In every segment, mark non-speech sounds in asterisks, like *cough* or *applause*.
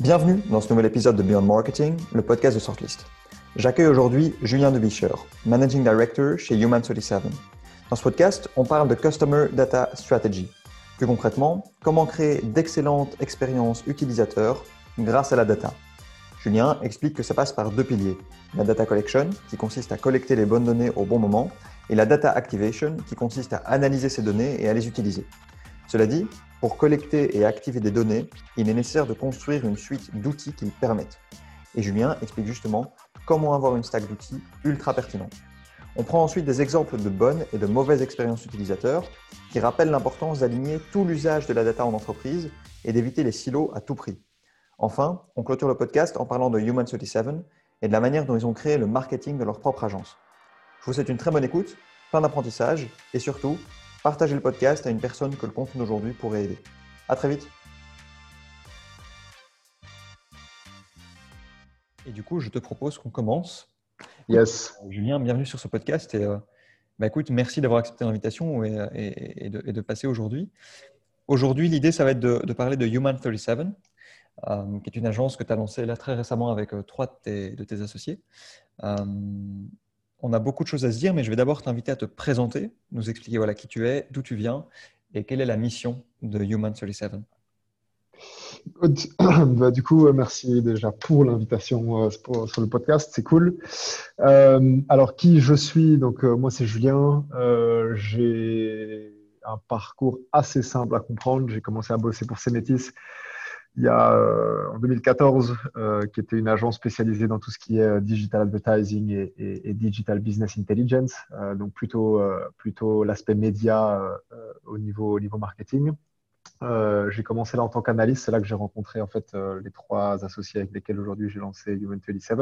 Bienvenue dans ce nouvel épisode de Beyond Marketing, le podcast de Sortlist. J'accueille aujourd'hui Julien Debicher, Managing Director chez Human37. Dans ce podcast, on parle de Customer Data Strategy. Plus concrètement, comment créer d'excellentes expériences utilisateurs grâce à la data. Julien explique que ça passe par deux piliers. La data collection, qui consiste à collecter les bonnes données au bon moment, et la data activation, qui consiste à analyser ces données et à les utiliser. Cela dit, pour collecter et activer des données, il est nécessaire de construire une suite d'outils qui le permettent. Et Julien explique justement comment avoir une stack d'outils ultra pertinente. On prend ensuite des exemples de bonnes et de mauvaises expériences utilisateurs qui rappellent l'importance d'aligner tout l'usage de la data en entreprise et d'éviter les silos à tout prix. Enfin, on clôture le podcast en parlant de Human37 et de la manière dont ils ont créé le marketing de leur propre agence. Je vous souhaite une très bonne écoute, plein d'apprentissage et surtout, partagez le podcast à une personne que le contenu d'aujourd'hui pourrait aider. À très vite. Et du coup, je te propose qu'on commence. Yes. Euh, Julien, bienvenue sur ce podcast. Et, euh, bah, écoute, merci d'avoir accepté l'invitation et, de, passer aujourd'hui. Aujourd'hui, l'idée, ça va être de, parler de Human 37, euh, qui est une agence que tu as lancée là très récemment avec trois de tes, de tes associés on a beaucoup de choses à se dire, mais je vais d'abord t'inviter à te présenter, nous expliquer voilà, qui tu es, d'où tu viens et quelle est la mission de Human 37. *clears throat* Bah, du coup, euh, merci déjà pour l'invitation euh, sur le podcast, c'est cool. Euh, alors, qui je suis? Donc, moi, c'est Julien. J'ai un parcours assez simple à comprendre. J'ai commencé à bosser pour Semetis il y a euh, en 2014, euh, qui était une agence spécialisée dans tout ce qui est euh, digital advertising et, digital business intelligence, donc plutôt, plutôt l'aspect média au, niveau, au niveau marketing. Euh, j'ai commencé là en tant qu'analyste. C'est là que j'ai rencontré en fait euh, les trois associés avec lesquels aujourd'hui j'ai lancé Human 27.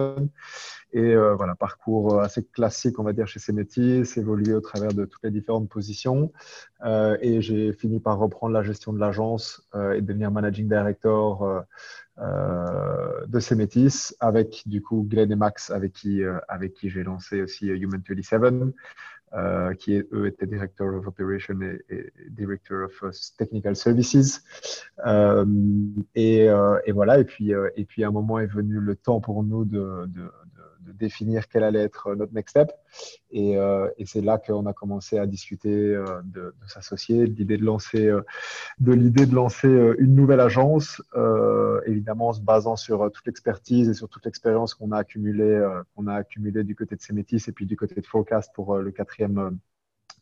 Et euh, voilà, parcours assez classique, on va dire, chez Semetis, évolué au travers de toutes les différentes positions. et j'ai fini par reprendre la gestion de l'agence et devenir managing director de Semetis avec du coup Glenn et Max avec qui, avec qui j'ai lancé aussi Human 27. Euh, qui eux étaient Director of Operation et, Director of uh, Technical Services. Euh, et, euh, et, voilà, et puis, et puis à un moment est venu le temps pour nous de, de, de définir quel allait être notre next step. Et, euh, et c'est là qu'on a commencé à discuter euh, de, de s'associer, de l'idée de lancer, euh, de l'idée de lancer une nouvelle agence, évidemment en se basant sur toute l'expertise et sur toute l'expérience qu'on a accumulée, qu'on a accumulé du côté de Semetis et puis du côté de Forecast pour le quatrième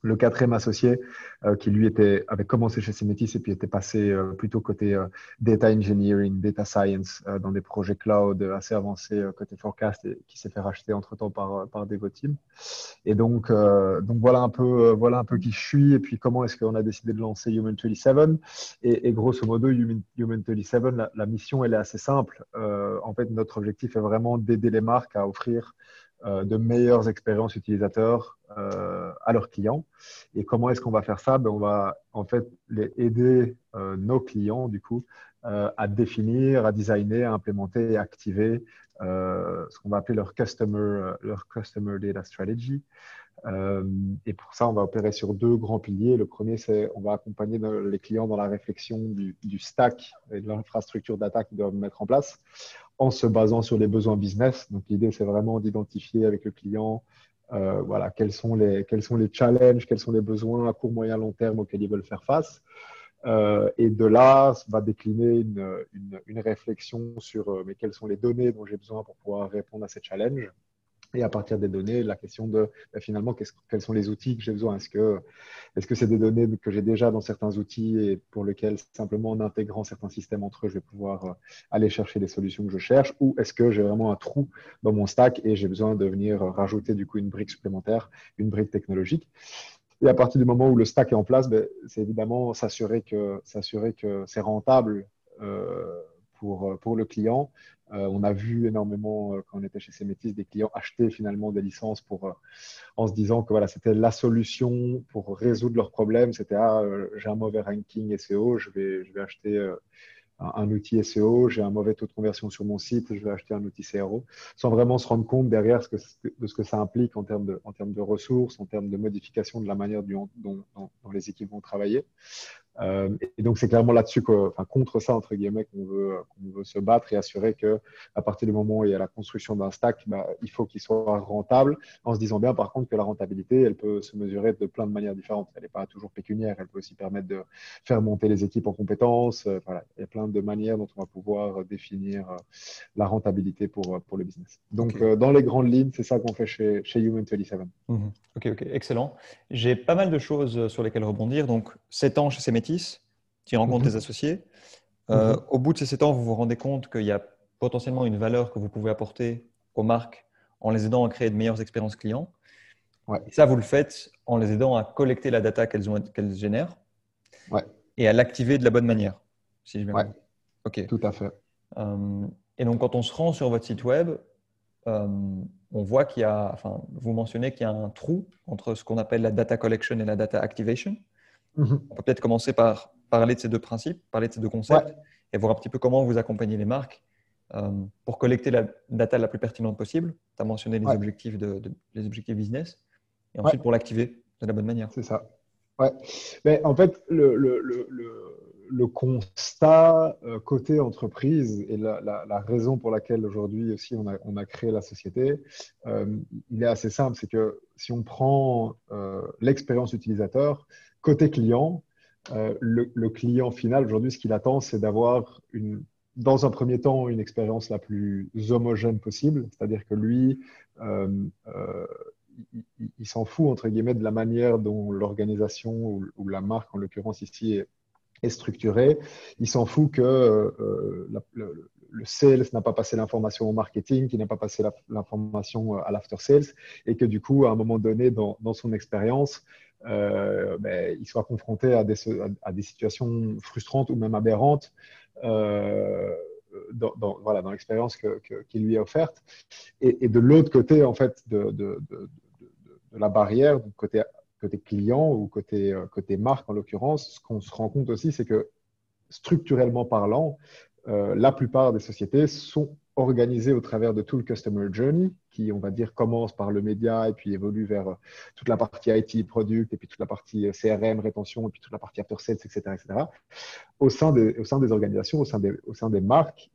le quatrième associé, euh, qui lui était, avait commencé chez Semetis et puis était passé euh, plutôt côté euh, data engineering, data science, dans des projets cloud assez avancés côté forecast et qui s'est fait racheter entre-temps par, par Devoteam. Et donc, donc voilà, un peu, voilà un peu qui je suis et puis comment est-ce qu'on a décidé de lancer Human 27. Et, grosso modo, Human, Human 27, la, la, mission, elle est assez simple. en fait, notre objectif est vraiment d'aider les marques à offrir de meilleures expériences utilisateurs euh, à leurs clients. Et comment est-ce qu'on va faire ça? Ben, On va en fait les aider euh, nos clients du coup à définir, à designer, à implémenter et activer ce qu'on va appeler leur customer, leur customer data strategy. Et pour ça, on va opérer sur deux grands piliers. Le premier, c'est on va accompagner les clients dans la réflexion du, stack et de l'infrastructure data qu'ils doivent mettre en place en se basant sur les besoins business. Donc l'idée, c'est vraiment d'identifier avec le client euh, voilà, quels, sont les, quels sont les challenges, quels sont les besoins à court, moyen, long terme auxquels ils veulent faire face. Euh, et de là, va décliner une, une, réflexion sur euh, mais quelles sont les données dont j'ai besoin pour pouvoir répondre à ces challenges. Et à partir des données, la question de ben, finalement quels sont les outils que j'ai besoin? Est-ce que c'est des données que j'ai déjà dans certains outils et pour lesquels simplement en intégrant certains systèmes entre eux, je vais pouvoir euh, aller chercher les solutions que je cherche, ou est-ce que j'ai vraiment un trou dans mon stack et j'ai besoin de venir rajouter du coup une brique supplémentaire, une brique technologique? Et à partir du moment où le stack est en place, ben, c'est évidemment s'assurer que c'est rentable. Euh, pour le client, euh, on a vu énormément, euh, quand on était chez Semetis, des clients acheter finalement des licences pour, euh, en se disant que voilà, c'était la solution pour résoudre leurs problèmes. C'était ah, j'ai un mauvais ranking SEO, je vais, je vais acheter un, outil SEO, j'ai un mauvais taux de conversion sur mon site, je vais acheter un outil CRO, sans vraiment se rendre compte derrière ce que, de ce que ça implique en termes, de, en termes de ressources, en termes de modification de la manière dont, dont, les équipes vont travailler. Euh, et donc, c'est clairement là-dessus, enfin, contre ça, entre guillemets, qu'on veut, veut se battre et assurer que à partir du moment où il y a la construction d'un stack, bah, il faut qu'il soit rentable, en se disant bien, par contre, que la rentabilité, elle peut se mesurer de plein de manières différentes. Elle n'est pas toujours pécuniaire, elle peut aussi permettre de faire monter les équipes en compétences. Euh, voilà, il y a plein de manières dont on va pouvoir définir euh, la rentabilité pour, pour le business. Donc, dans les grandes lignes, c'est ça qu'on fait chez, chez Human 27. Mhm. Ok, ok, excellent. J'ai pas mal de choses sur lesquelles rebondir. Donc, 7 ans chez ces métis, tu rencontres mhm. des associés. Euh, mhm. Au bout de ces 7 ans, vous vous rendez compte qu'il y a potentiellement une valeur que vous pouvez apporter aux marques en les aidant à créer de meilleures expériences clients. Et ça, vous le faites en les aidant à collecter la data qu'elles génèrent et à l'activer de la bonne manière. Si je Ok. Tout à fait. Euh, et donc, quand on se rend sur votre site web, euh, on voit qu'il y a, enfin, vous mentionnez qu'il y a un trou entre ce qu'on appelle la data collection et la data activation. Mhm. On peut peut-être commencer par parler de ces deux principes, parler de ces deux concepts et voir un petit peu comment vous accompagnez les marques euh, pour collecter la data la plus pertinente possible. Tu as mentionné les, objectifs de, les objectifs business et ensuite pour l'activer de la bonne manière. C'est ça. Ouais. Mais en fait, le, le, le, le constat euh, côté entreprise et la, la, raison pour laquelle aujourd'hui aussi on a, on a, créé la société, euh, il est assez simple. C'est que si on prend l'expérience utilisateur, côté client, euh, le, client final, aujourd'hui, ce qu'il attend, c'est d'avoir dans un premier temps une expérience la plus homogène possible, c'est-à-dire que lui, euh, euh, il, s'en fout, entre guillemets, de la manière dont l'organisation ou, la marque, en l'occurrence ici, est, structurée. Il s'en fout que le, sales n'a pas passé l'information au marketing, qu'il n'a pas passé l'information à l'after sales, et que du coup, à un moment donné, dans, son expérience, ben, il soit confronté à des, à, des, situations frustrantes ou même aberrantes euh, dans, voilà, dans l'expérience que, qui lui est offerte. Et, de l'autre côté, en fait, de, de, de, la barrière, côté, côté client ou côté, euh, côté marque en l'occurrence, ce qu'on se rend compte aussi, c'est que structurellement parlant, euh, la plupart des sociétés sont organisées au travers de tout le Customer Journey, qui, on va dire, commence par le média et puis évolue vers euh, toute la partie IT, product, et puis toute la partie euh, CRM, rétention, et puis toute la partie after sales, etc., etc. Au sein des, organisations, au sein des, marques,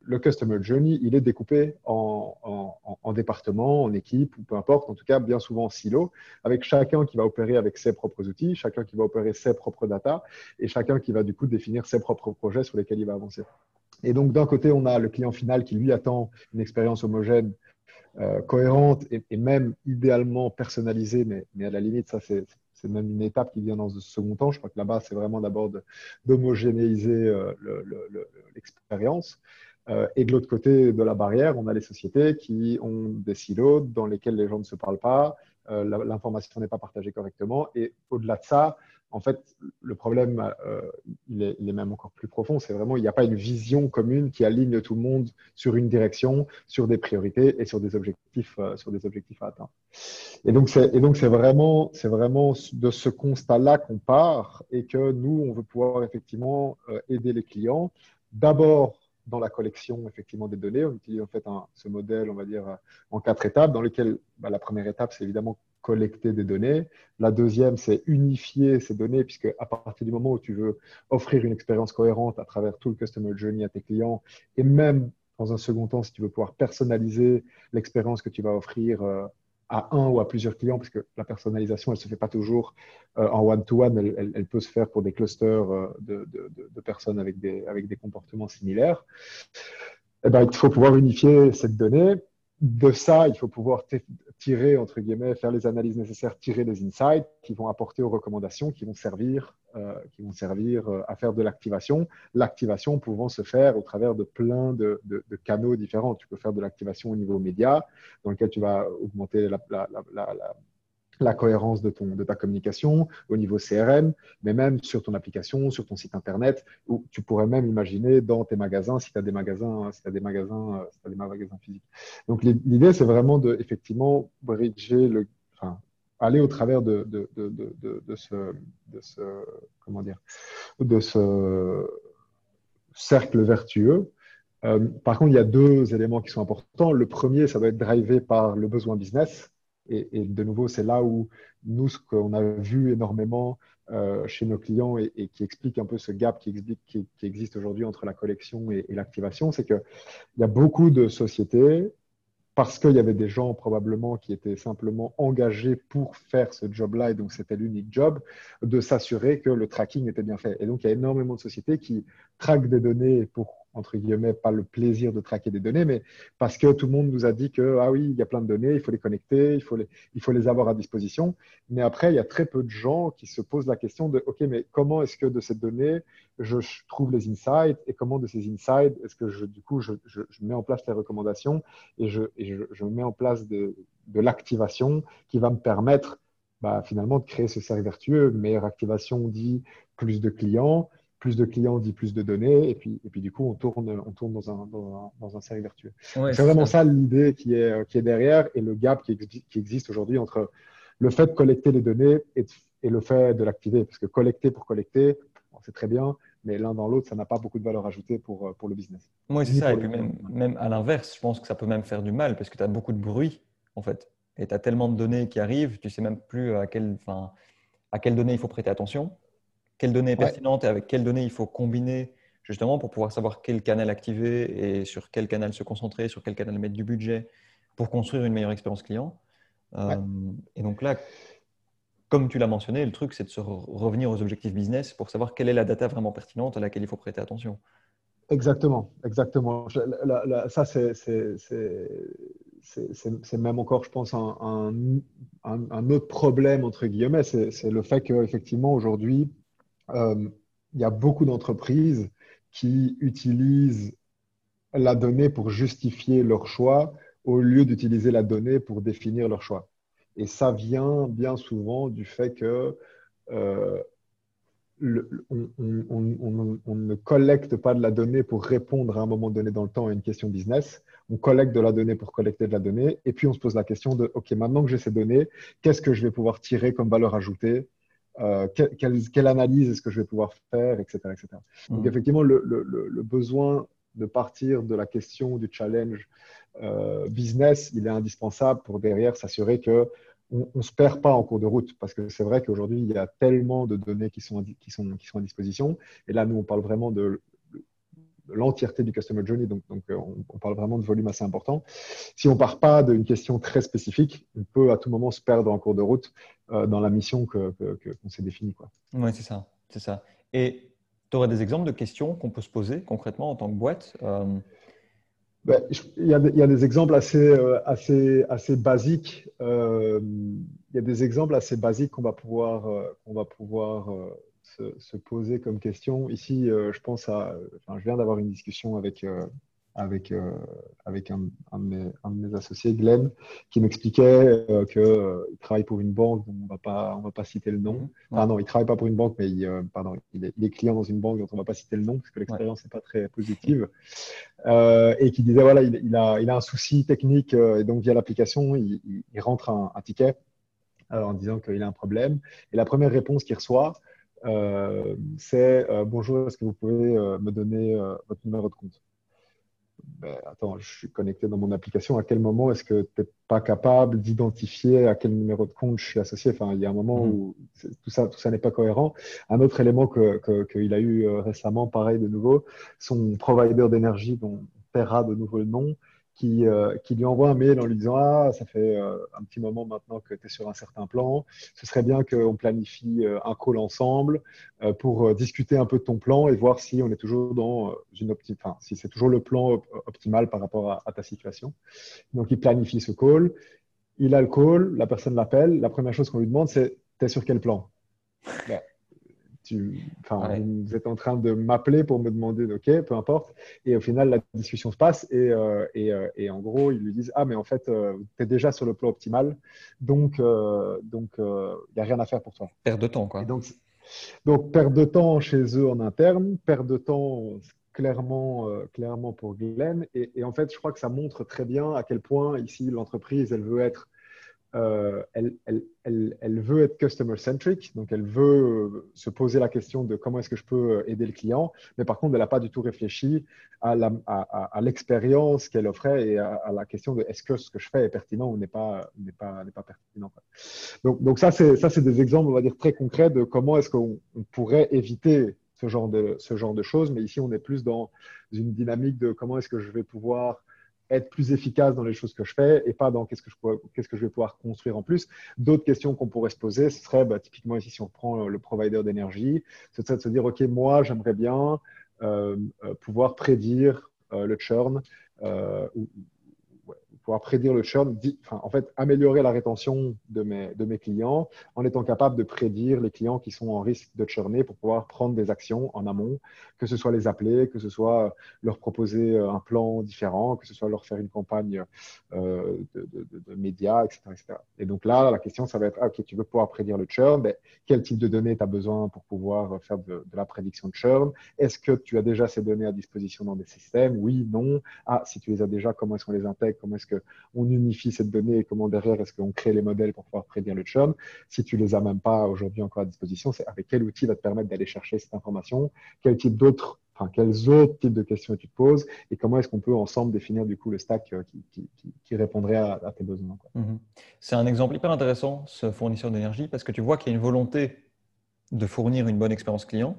le Customer Journey, il est découpé en, en, en départements, en équipes, ou peu importe, en tout cas, bien souvent en silos, avec chacun qui va opérer avec ses propres outils, chacun qui va opérer ses propres data, et chacun qui va du coup définir ses propres projets sur lesquels il va avancer. Et donc, d'un côté, on a le client final qui, lui, attend une expérience homogène, euh, cohérente et, même idéalement personnalisée, mais, à la limite, ça, c'est même une étape qui vient dans ce second temps. Je crois que là-bas, c'est vraiment d'abord d'homogénéiser euh, l'expérience. Euh, et de l'autre côté de la barrière, on a les sociétés qui ont des silos dans lesquels les gens ne se parlent pas, l'information n'est pas partagée correctement. Et au-delà de ça, en fait, le problème, euh, il, est, même encore plus profond. C'est vraiment, il n'y a pas une vision commune qui aligne tout le monde sur une direction, sur des priorités et sur des objectifs, euh, sur des objectifs à atteindre. Et donc, c'est, donc, c'est vraiment, c'est vraiment de ce constat-là qu'on part et que nous, on veut pouvoir effectivement euh, aider les clients. D'abord, dans la collection effectivement des données. On utilise en fait ce modèle, on va dire, en quatre étapes, dans lesquelles bah, la première étape, c'est évidemment collecter des données. La deuxième, c'est unifier ces données, puisque à partir du moment où tu veux offrir une expérience cohérente à travers tout le customer journey à tes clients, et même dans un second temps, si tu veux pouvoir personnaliser l'expérience que tu vas offrir euh, à un ou à plusieurs clients, parce que la personnalisation, elle ne se fait pas toujours euh, en one-to-one, elle, peut se faire pour des clusters euh, de, personnes avec des, avec des comportements similaires. Eh ben, il faut pouvoir unifier cette donnée de ça, il faut pouvoir tirer, entre guillemets, faire les analyses nécessaires, tirer les insights qui vont apporter aux recommandations, qui vont servir, euh, qui vont servir euh, à faire de l'activation. L'activation pouvant se faire au travers de plein de, canaux différents. Tu peux faire de l'activation au niveau média, dans lequel tu vas augmenter la, la cohérence de, ton, de ta communication au niveau CRM, mais même sur ton application, sur ton site internet, ou tu pourrais même imaginer dans tes magasins, si tu as des magasins, si as des magasins, si as des magasins physiques. Donc l'idée, c'est vraiment de effectivement bridger le, aller au travers de, de, de, de, ce, ce, comment dire, de ce cercle vertueux. Euh, par contre, il y a deux éléments qui sont importants. Le premier, ça doit être drivé par le besoin business. Et, de nouveau, c'est là où nous, ce qu'on a vu énormément euh, chez nos clients et, qui explique un peu ce gap qui, existe aujourd'hui entre la collection et, et l'activation, c'est qu'il y a beaucoup de sociétés parce qu'il y avait des gens probablement qui étaient simplement engagés pour faire ce job-là, et donc c'était l'unique job, de s'assurer que le tracking était bien fait. Et donc il y a énormément de sociétés qui traquent des données pour entre guillemets, pas le plaisir de traquer des données, mais parce que tout le monde nous a dit que, ah oui, il y a plein de données, il faut les connecter, il faut les, il faut les avoir à disposition. Mais après, il y a très peu de gens qui se posent la question de, OK, mais comment est-ce que de ces données, je trouve les insights et comment de ces insights, est-ce que je, du coup, je, je, mets en place les recommandations et je, et je, mets en place de, de l'activation qui va me permettre bah, finalement de créer ce cercle vertueux. Meilleure activation dit plus de clients, plus de clients dit plus de données, et puis, et puis du coup, on tourne, on tourne dans, un, dans, un, cercle vertueux. c'est vraiment ça, l'idée qui est, qui est derrière et le gap qui, qui existe aujourd'hui entre le fait de collecter les données et, et le fait de l'activer. Parce que collecter pour collecter, c'est très bien, mais l'un dans l'autre, ça n'a pas beaucoup de valeur ajoutée pour, pour le business. Oui, c'est ça. Et puis même, même à l'inverse, je pense que ça peut même faire du mal parce que tu as beaucoup de bruit, en fait. Et tu as tellement de données qui arrivent, tu sais même plus à quelle, à quelles données il faut prêter attention quelle donnée est pertinente et avec quelles données il faut combiner justement pour pouvoir savoir quel canal activer et sur quel canal se concentrer, sur quel canal mettre du budget pour construire une meilleure expérience client. Euh, et donc là, comme tu l'as mentionné, le truc, c'est de se revenir aux objectifs business pour savoir quelle est la data vraiment pertinente à laquelle il faut prêter attention. Exactement, exactement. ça, c'est même encore, je pense, un, un, autre problème, entre guillemets, c'est le fait qu'effectivement, aujourd'hui, il y a beaucoup d'entreprises qui utilisent la donnée pour justifier leur choix au lieu d'utiliser la donnée pour définir leur choix. Et ça vient bien souvent du fait que euh, ne collecte pas de la donnée pour répondre à un moment donné dans le temps à une question business. On collecte de la donnée pour collecter de la donnée. Et puis on se pose la question de, OK, maintenant que j'ai ces données, qu'est-ce que je vais pouvoir tirer comme valeur ajoutée euh, quelle, analyse est-ce que je vais pouvoir faire, etc. etc. Donc, mmh. effectivement, le, le, besoin de partir de la question du challenge euh, business, il est indispensable pour derrière s'assurer que on ne se perd pas en cours de route, parce que c'est vrai qu'aujourd'hui, il y a tellement de données qui sont, qui, sont, qui sont à disposition. Et là, nous, on parle vraiment de l'entièreté du Customer Journey, donc, donc euh, on, parle vraiment de volume assez important. Si on ne part pas d'une question très spécifique, on peut à tout moment se perdre en cours de route euh, dans la mission qu'on que, s'est définie. Oui, c'est ça, c'est ça. Et tu aurais des exemples de questions qu'on peut se poser concrètement en tant que boîte euh? ben, il, y a, il, y a, des exemples assez, assez, assez basiques. il y a des exemples assez basiques qu'on va pouvoir, qu'on va pouvoir se, poser comme question. Ici, euh, je pense à. Enfin, je viens d'avoir une discussion avec, euh, avec, euh, avec un, un, de mes, un, de mes, associés, Glenn, qui m'expliquait qu'il travaille pour une banque dont on va pas, on va pas citer le nom. Ah non, il travaille pas pour une banque, mais il, pardon, il est, client dans une banque dont on va pas citer le nom parce que l'expérience n'est pas très positive. et qui disait voilà, il, il, a, il a un souci technique et donc via l'application, il, il, rentre un, un ticket en disant qu'il a un problème. Et la première réponse qu'il reçoit, euh, c'est euh, bonjour, est-ce que vous pouvez euh, me donner votre numéro de compte? Ben, Attends, je suis connecté dans mon application. À quel moment est-ce que tu n'es pas capable d'identifier à quel numéro de compte je suis associé? Enfin, il y a un moment mhm. où tout ça, tout ça n'est pas cohérent. Un autre élément qu'il que, a eu récemment, pareil de nouveau, son provider d'énergie dont on paiera de nouveau le nom, qui, euh, qui, lui envoie un mail en lui disant Ah, ça fait euh, un petit moment maintenant que tu es sur un certain plan. Ce serait bien qu'on planifie euh, un call ensemble pour discuter un peu de ton plan et voir si on est toujours dans une opti enfin, si c'est toujours le plan optimal par rapport à, ta situation. Donc, il planifie ce call. Il a le call, la personne l'appelle. La première chose qu'on lui demande, c'est Tu es sur quel plan? Tu, vous êtes en train de m'appeler pour me demander, ok, peu importe. Et au final, la discussion se passe et, euh, et, euh, et en gros, ils lui disent, ah, mais en fait, euh, tu es déjà sur le plan optimal, donc donc il n'y a rien à faire pour toi. Perte de temps, quoi. donc, donc, perte de temps chez eux en interne, perte de temps clairement, clairement pour Glenn. Et, et, en fait, je crois que ça montre très bien à quel point ici l'entreprise, elle veut être euh, elle, veut être customer centric, donc elle veut se poser la question de comment est-ce que je peux aider le client, mais par contre, elle n'a pas du tout réfléchi à l'expérience qu'elle offrait et à, la question de est-ce que ce que je fais est pertinent ou n'est pas, pertinent. Donc, ça, c'est des exemples, on va dire, très concrets de comment est-ce qu'on pourrait éviter ce genre de choses, mais ici, on est plus dans une dynamique de comment est-ce que je vais pouvoir être plus efficace dans les choses que je fais et pas dans qu'est-ce que je, qu'est-ce que je vais pouvoir construire en plus. D'autres questions qu'on pourrait se poser, ce serait bah, typiquement ici, si on prend le provider d'énergie, ce serait de se dire, OK, moi, j'aimerais bien euh, euh, pouvoir prédire euh, le churn pouvoir prédire le churn, enfin, en fait, améliorer la rétention de mes, de clients en étant capable de prédire les clients qui sont en risque de churner pour pouvoir prendre des actions en amont, que ce soit les appeler, que ce soit leur proposer euh, un plan différent, que ce soit leur faire une campagne euh, de, de, médias, etc., Et donc là, la question, ça va être, ah, OK, tu veux pouvoir prédire le churn, mais quel type de données tu as besoin pour pouvoir faire de, la prédiction de churn? Est-ce que tu as déjà ces données à disposition dans des systèmes? Oui, non. Ah, si tu les as déjà, comment est-ce qu'on les intègre? Comment est-ce on unifie cette donnée et comment derrière est-ce qu'on crée les modèles pour pouvoir prédire le churn. Si tu les as même pas aujourd'hui encore à disposition, c'est avec quel outil va te permettre d'aller chercher cette information, quel type d'autres quels autres types de questions tu te poses et comment est-ce qu'on peut ensemble définir du coup le stack euh, qui, répondrait à, tes besoins. Mhm. C'est un exemple hyper intéressant, ce fournisseur d'énergie, parce que tu vois qu'il y a une volonté de fournir une bonne expérience client,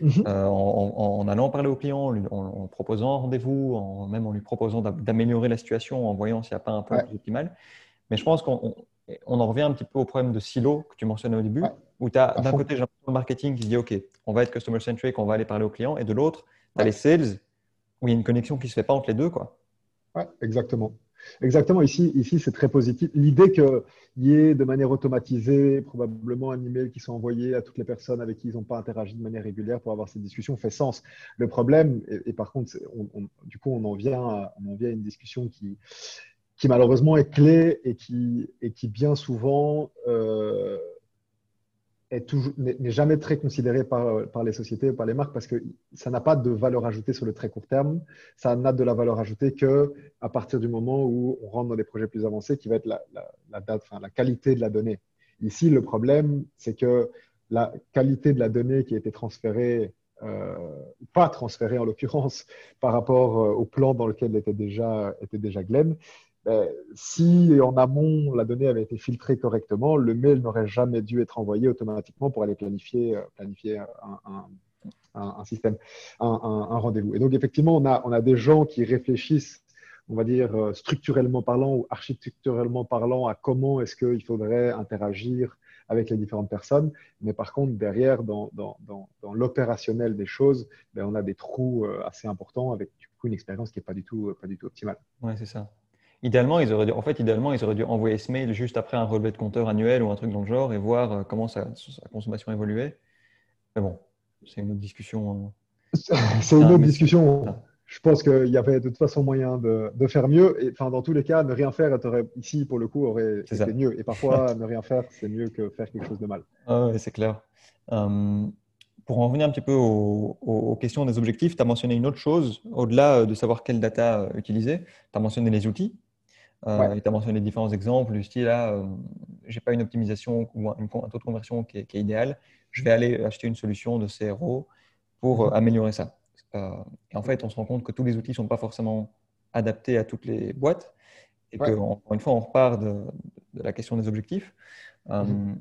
Mhm. Euh, en, allant parler au client, en, proposant un rendez-vous, même en lui proposant d'améliorer la situation, en voyant s'il n'y a pas un point plus optimal. Mais je pense qu'on en revient un petit peu au problème de silo que tu mentionnais au début, où tu as d'un côté le marketing qui dit OK, on va être customer centric, on va aller parler au client, et de l'autre, tu as les sales où il y a une connexion qui ne se fait pas entre les deux. Quoi. Ouais, exactement. Exactement, ici, ici c'est très positif. L'idée qu'il y ait de manière automatisée probablement un email qui soit envoyé à toutes les personnes avec qui ils n'ont pas interagi de manière régulière pour avoir ces discussions fait sens. Le problème, et, par contre, du coup, on en, vient à, une discussion qui, qui malheureusement est clé et qui, et qui bien souvent euh, n'est jamais très considéré par, les sociétés, par les marques, parce que ça n'a pas de valeur ajoutée sur le très court terme. Ça n'a de la valeur ajoutée que à partir du moment où on rentre dans des projets plus avancés, qui va être la, la qualité de la donnée. Ici, le problème, c'est que la qualité de la donnée qui a été transférée, euh, pas transférée en l'occurrence, par rapport euh, au plan dans lequel était déjà, était déjà Glenn, ben, si en amont la donnée avait été filtrée correctement, le mail n'aurait jamais dû être envoyé automatiquement pour aller planifier, euh, planifier un, un, système, un, rendez-vous. Et donc effectivement, on a, on a des gens qui réfléchissent, on va dire euh, structurellement parlant ou architecturellement parlant, à comment est-ce qu'il faudrait interagir avec les différentes personnes. Mais par contre, derrière, dans, dans, dans, l'opérationnel des choses, ben, on a des trous euh, assez importants avec du coup une expérience qui n'est pas pas du tout optimale. Oui, c'est ça. Idéalement, ils auraient dû, en fait, idéalement, ils auraient dû envoyer ce mail juste après un relevé de compteur annuel ou un truc dans le genre et voir euh, comment sa, consommation évoluait. Mais bon, c'est une autre discussion. Hein. C'est *laughs* une autre discussion. Je pense qu'il y avait de toute façon moyen de, faire mieux. Et, enfin, dans tous les cas, ne rien faire ici, pour le coup, aurait été mieux. Et parfois, *laughs* ne rien faire, c'est mieux que faire quelque chose de mal. Ah oui, c'est clair. Hum, pour en revenir un petit peu aux, questions des objectifs, tu as mentionné une autre chose, au-delà de savoir quelle data euh, utiliser, tu as mentionné les outils. Euh, tu as mentionné différents exemples du style là, euh, j'ai pas une optimisation ou un, taux de conversion qui est, idéal, je vais aller acheter une solution de CRO pour euh, améliorer ça. Euh, et en fait, on se rend compte que tous les outils ne sont pas forcément adaptés à toutes les boîtes et que, encore une fois, on repart de, la question des objectifs. Mm-hmm.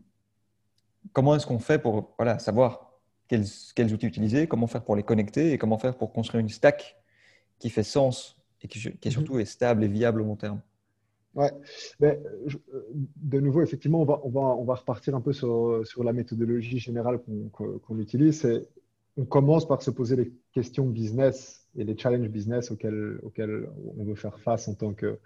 Comment est-ce qu'on fait pour voilà, savoir quels, quels, outils utiliser, comment faire pour les connecter et comment faire pour construire une stack qui fait sens et qui, qui mm-hmm. surtout est stable et viable au long terme? Ouais, mais de nouveau, effectivement, on va, on va, on va repartir un peu sur, sur la méthodologie générale qu'on utilise. On commence par se poser les questions business et les challenges business auxquels, auxquels on veut faire face en tant que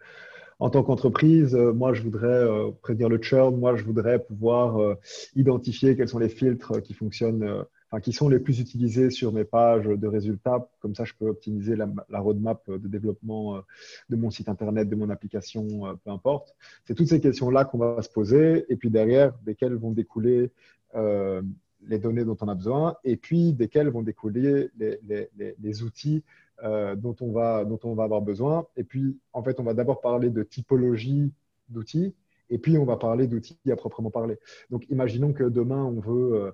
en tant qu'entreprise, moi, je voudrais euh, prédire le churn. Moi, je voudrais pouvoir euh, identifier quels sont les filtres qui fonctionnent qui sont les plus utilisés sur mes pages de résultats. Comme ça, je peux optimiser la, roadmap de développement euh, de mon site internet, de mon application, euh, peu importe. C'est toutes ces questions-là qu'on va se poser, et puis derrière, desquelles vont découler euh, les données dont on a besoin, et puis desquelles vont découler les, outils dont on va avoir besoin. Et puis, en fait, on va d'abord parler de typologie d'outils, Et puis, on va parler d'outils à proprement parler. Donc, imaginons que demain, on veut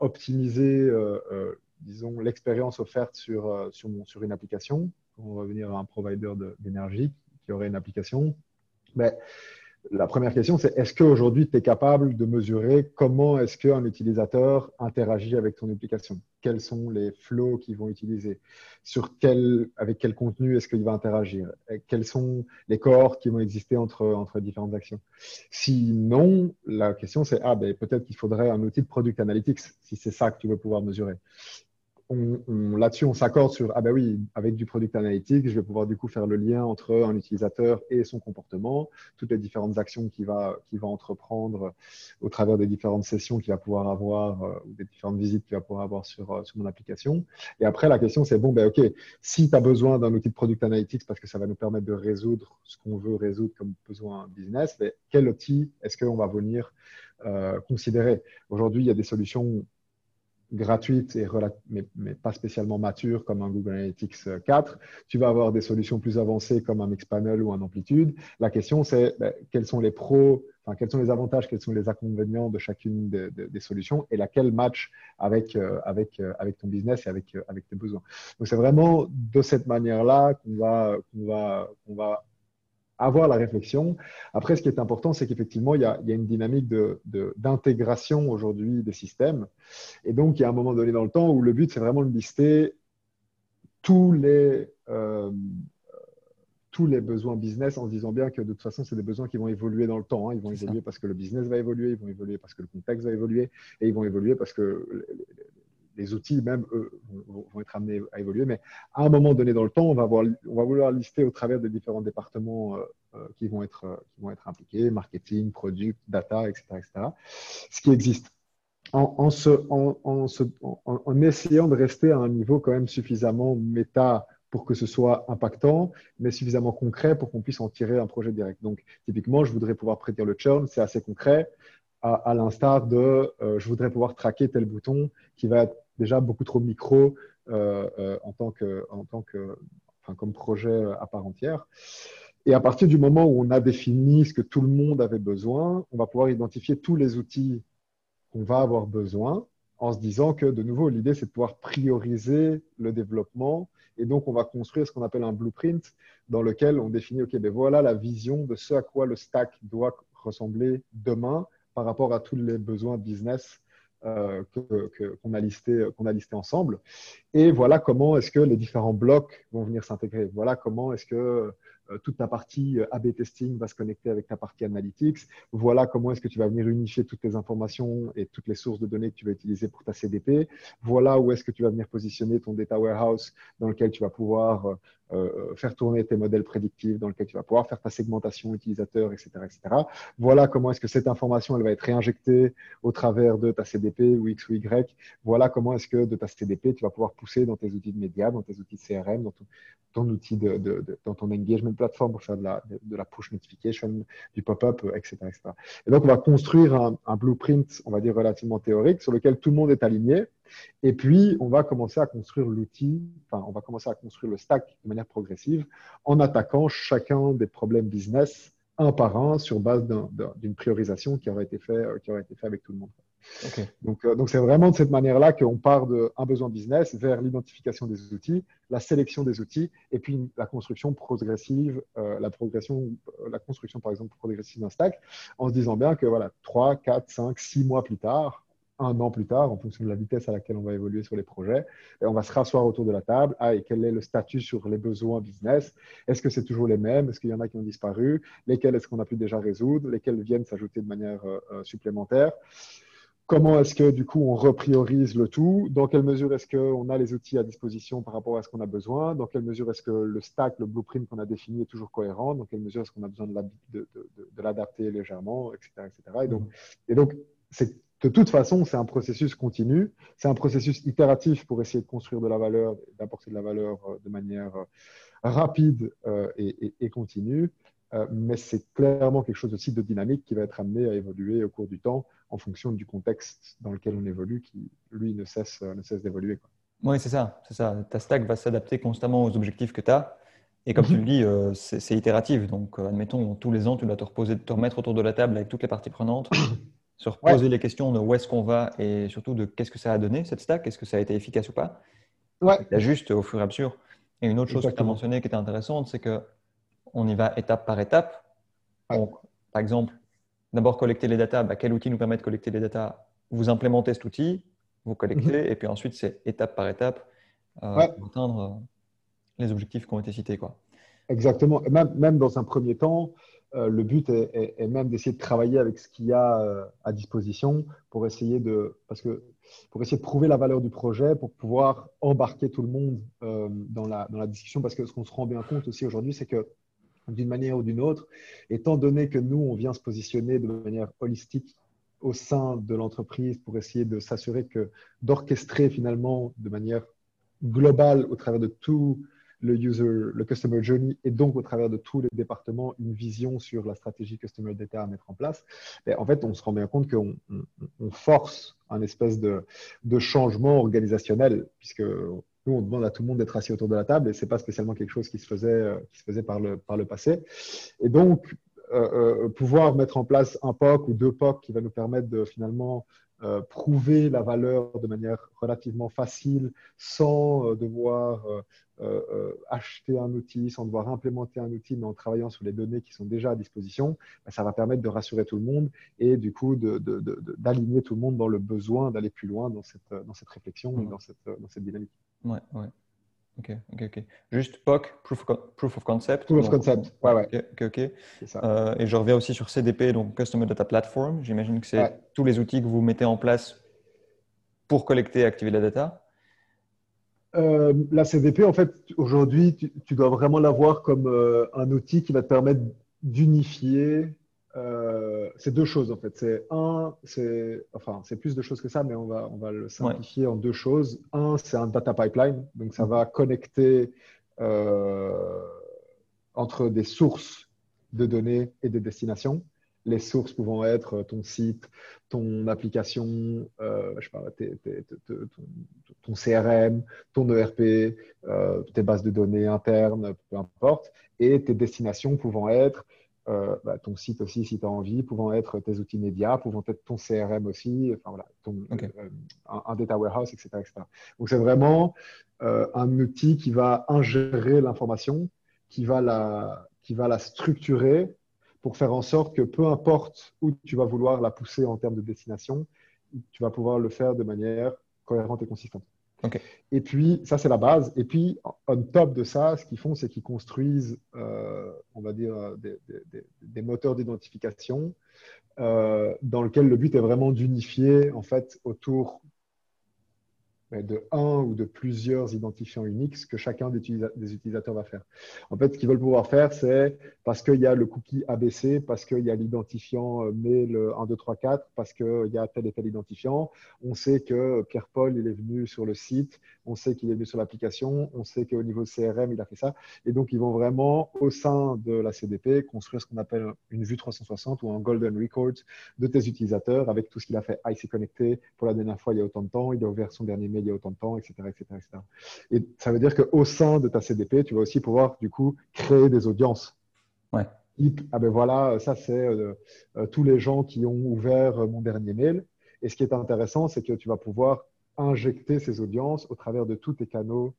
optimiser, disons, l'expérience offerte sur, sur, sur, une application. On va venir à un provider d'énergie qui aurait une application. Ben, la première question, c'est est-ce qu'aujourd'hui, tu es capable de mesurer comment est-ce qu'un utilisateur interagit avec ton application? Quels sont les flows qu'ils vont utiliser? Sur quel, Avec quel contenu est-ce qu'il va interagir? Quels sont les corps qui vont exister entre, entre différentes actions? Sinon, la question, c'est ah, ben, peut-être qu'il faudrait un outil de Product Analytics, si c'est ça que tu veux pouvoir mesurer on, là-dessus, on s'accorde sur ah ben oui, avec du product analytics, je vais pouvoir du coup faire le lien entre un utilisateur et son comportement, toutes les différentes actions qu'il va, va entreprendre au travers des différentes sessions qu'il va pouvoir avoir euh, ou des différentes visites qu'il va pouvoir avoir sur, euh, sur mon application. Et après, la question, c'est bon, ben ok, si tu as besoin d'un outil de product analytics parce que ça va nous permettre de résoudre ce qu'on veut résoudre comme besoin business, mais quel outil est-ce qu'on va venir euh, considérer? Aujourd'hui, il y a des solutions gratuite, et mais, mais, pas spécialement mature comme un Google Analytics 4. Tu vas avoir des solutions plus avancées comme un Mixpanel ou un Amplitude. La question, c'est ben, quels sont les pros, enfin, quels sont les avantages, quels sont les inconvénients de chacune des, solutions et laquelle match avec, euh, avec, euh, avec ton business et avec, euh, avec tes besoins. Donc, c'est vraiment de cette manière-là qu'on va, va, qu'on va avoir la réflexion. Après, ce qui est important, c'est qu'effectivement, il, y a une dynamique d'intégration de, aujourd'hui des systèmes. Et donc, il y a un moment donné dans le temps où le but, c'est vraiment de lister tous les, euh, tous les besoins business en se disant bien que de toute façon, c'est des besoins qui vont évoluer dans le temps. Hein. Ils vont évoluer parce que le business va évoluer, ils vont évoluer parce que le contexte va évoluer, et ils vont évoluer parce que les outils même, eux, vont, être amenés à évoluer. Mais à un moment donné dans le temps, on va, vouloir lister au travers des différents départements euh, euh, qui, vont être, euh, qui vont être impliqués, marketing, product, data, etc., etc. ce qui existe. En, essayant de rester à un niveau quand même suffisamment méta pour que ce soit impactant, mais suffisamment concret pour qu'on puisse en tirer un projet direct. Donc, typiquement, je voudrais pouvoir prédire le churn, c'est assez concret, à, l'instar de je voudrais pouvoir traquer tel bouton qui va être déjà beaucoup trop micro euh, euh, en tant que, en tant que, enfin, comme projet à part entière. Et à partir du moment où on a défini ce que tout le monde avait besoin, on va pouvoir identifier tous les outils qu'on va avoir besoin en se disant que, de nouveau, l'idée, c'est de pouvoir prioriser le développement. Et donc, on va construire ce qu'on appelle un blueprint dans lequel on définit, OK, ben voilà la vision de ce à quoi le stack doit ressembler demain par rapport à tous les besoins business euh, qu'on a, listé, a listé ensemble. Et voilà comment est-ce que les différents blocs vont venir s'intégrer. Voilà comment est-ce que toute ta partie euh, A-B testing va se connecter avec ta partie analytics. Voilà comment est-ce que tu vas venir unifier toutes les informations et toutes les sources de données que tu vas utiliser pour ta CDP. Voilà où est-ce que tu vas venir positionner ton data warehouse dans lequel tu vas pouvoir euh, faire tourner tes modèles prédictifs, dans lequel tu vas pouvoir faire ta segmentation utilisateur, etc. etc. Voilà comment est-ce que cette information elle va être réinjectée au travers de ta CDP ou X ou Y. Voilà comment est-ce que de ta CDP, tu vas pouvoir pousser dans tes outils de médias, dans tes outils de CRM, dans ton, outil de, de, dans ton engagement platform pour faire de la, de, la push notification, du pop-up, etc., etc. Et donc, on va construire un, blueprint, on va dire, relativement théorique sur lequel tout le monde est aligné et puis, on va commencer à construire l'outil, enfin, on va commencer à construire le stack de manière progressive en attaquant chacun des problèmes business un par un sur base d'une priorisation qui aurait été fait, euh, qui fait avec tout le monde. Donc, euh, donc c'est vraiment de cette manière-là qu'on part d'un besoin business vers l'identification des outils, la sélection des outils et puis la construction progressive, euh, la progression, la construction par exemple progressive d'un stack, en se disant bien que voilà, 3, 4, 5, 6 mois plus tard, un an plus tard, en fonction de la vitesse à laquelle on va évoluer sur les projets, et on va se rasseoir autour de la table. Ah, et quel est le statut sur les besoins business? Est-ce que c'est toujours les mêmes? Est-ce qu'il y en a qui ont disparu? Lesquels est-ce qu'on a pu déjà résoudre? Lesquels viennent s'ajouter de manière euh, euh, supplémentaire? Comment est-ce que du coup on repriorise le tout? Dans quelle mesure est-ce qu'on a les outils à disposition par rapport à ce qu'on a besoin? Dans quelle mesure est-ce que le stack, le blueprint qu'on a défini est toujours cohérent? Dans quelle mesure est-ce qu'on a besoin de l'adapter légèrement, etc., etc. Et donc, mmh. et donc c'est de toute façon, c'est un processus continu, c'est un processus itératif pour essayer de construire de la valeur, d'apporter de la valeur euh, de manière euh, rapide euh, et, continue. Mais c'est clairement quelque chose aussi de dynamique qui va être amené à évoluer au cours du temps en fonction du contexte dans lequel on évolue, qui, lui, ne cesse, ne cesse d'évoluer. Oui, c'est ça, c'est ça. Ta stack va s'adapter constamment aux objectifs que tu as. Et comme tu le dis, euh, c'est itératif. Donc, euh, admettons, tous les ans, tu dois te, reposer, te remettre autour de la table avec toutes les parties prenantes, *coughs* se reposer les questions de où est-ce qu'on va et surtout de qu'est-ce que ça a donné, cette stack, est-ce que ça a été efficace ou pas? Ouais. juste au fur et à mesure. Et une autre chose que tu as mentionnée qui était intéressante, c'est qu'on y va étape par étape. Donc, par exemple, d'abord collecter les datas. Bah, quel outil nous permet de collecter les datas? Vous implémentez cet outil, vous collectez, mhm. et puis ensuite, c'est étape par étape euh, pour atteindre euh, les objectifs qui ont été cités. Quoi. Exactement. Même, même dans un premier temps, euh, le but est, même d'essayer de travailler avec ce qu'il y a à disposition pour essayer de, parce que pour essayer de prouver la valeur du projet, pour pouvoir embarquer tout le monde dans, la, dans la discussion. Parce que ce qu'on se rend bien compte aussi aujourd'hui, c'est que d'une manière ou d'une autre, étant donné que nous, on vient se positionner de manière holistique au sein de l'entreprise pour essayer de s'assurer que d'orchestrer finalement de manière globale au travers de tout le user, le customer journey et donc au travers de tous les départements une vision sur la stratégie customer data à mettre en place, ben, en fait, on se rend bien compte qu'on force un espèce de, de, changement organisationnel puisque nous, on demande à tout le monde d'être assis autour de la table et ce n'est pas spécialement quelque chose qui se faisait, euh, qui se faisait par, le, par le passé. Et donc, euh, euh, pouvoir mettre en place un POC ou deux POC qui va nous permettre de finalement euh, prouver la valeur de manière relativement facile sans devoir acheter un outil, sans devoir implémenter un outil, mais en travaillant sur les données qui sont déjà à disposition, bah, ça va permettre de rassurer tout le monde et du coup d'aligner tout le monde dans le besoin d'aller plus loin dans cette, dans cette réflexion et dans cette, dans cette dynamique. Ouais, ouais. Ok, ok, ok. Juste POC, Proof of, proof of Concept. Proof of Concept, ouais, ouais. Ok, ok. Euh, et je reviens aussi sur CDP, donc Customer Data Platform. J'imagine que c'est tous les outils que vous mettez en place pour collecter et activer la data. Euh, la CDP, en fait, aujourd'hui, tu, dois vraiment l'avoir comme euh, un outil qui va te permettre d'unifier c'est deux choses en fait. C'est un, c'est enfin c'est plus de choses que ça, mais on va on va le simplifier en deux choses. Un, c'est un data pipeline, donc ça va connecter euh, entre des sources de données et des destinations. Les sources pouvant être ton site, ton application, euh, je sais pas, ton, CRM, ton ERP, tes bases de données internes, peu importe, et tes destinations pouvant être euh, bah, ton site aussi si tu as envie, pouvant être tes outils médias, pouvant être ton CRM aussi, enfin voilà, euh, un, data warehouse, etc. Donc c'est vraiment euh, un outil qui va ingérer l'information, qui, va la, qui va la structurer pour faire en sorte que peu importe où tu vas vouloir la pousser en termes de destination, tu vas pouvoir le faire de manière cohérente et consistante. Et puis, ça, c'est la base. Et puis, on top de ça, ce qu'ils font, c'est qu'ils construisent, euh, on va dire, des, moteurs d'identification euh, dans lesquels le but est vraiment d'unifier, en fait, autour de un ou de plusieurs identifiants uniques, que chacun des, utilisateurs va faire. En fait, ce qu'ils veulent pouvoir faire, c'est parce qu'il y a le cookie ABC, parce qu'il y a l'identifiant euh, mail 1, 2, 3, 4, parce qu'il y a tel et tel identifiant. On sait que Pierre-Paul, il est venu sur le site, on sait qu'il est venu sur l'application, on sait qu'au niveau CRM, il a fait ça. Et donc, ils vont vraiment, au sein de la CDP, construire ce qu'on appelle une vue 360 ou un golden record de tes utilisateurs avec tout ce qu'il a fait. Ah, il connecté pour la dernière fois il y a autant de temps, il a ouvert son dernier mail autant de temps, etc. etc., etc. Et ça veut dire qu'au sein de ta CDP, tu vas aussi pouvoir, du coup, créer des audiences. Ouais. Ah ben voilà, ça c'est euh, euh, tous les gens qui ont ouvert mon dernier mail. Et ce qui est intéressant, c'est que tu vas pouvoir injecter ces audiences au travers de tous tes canaux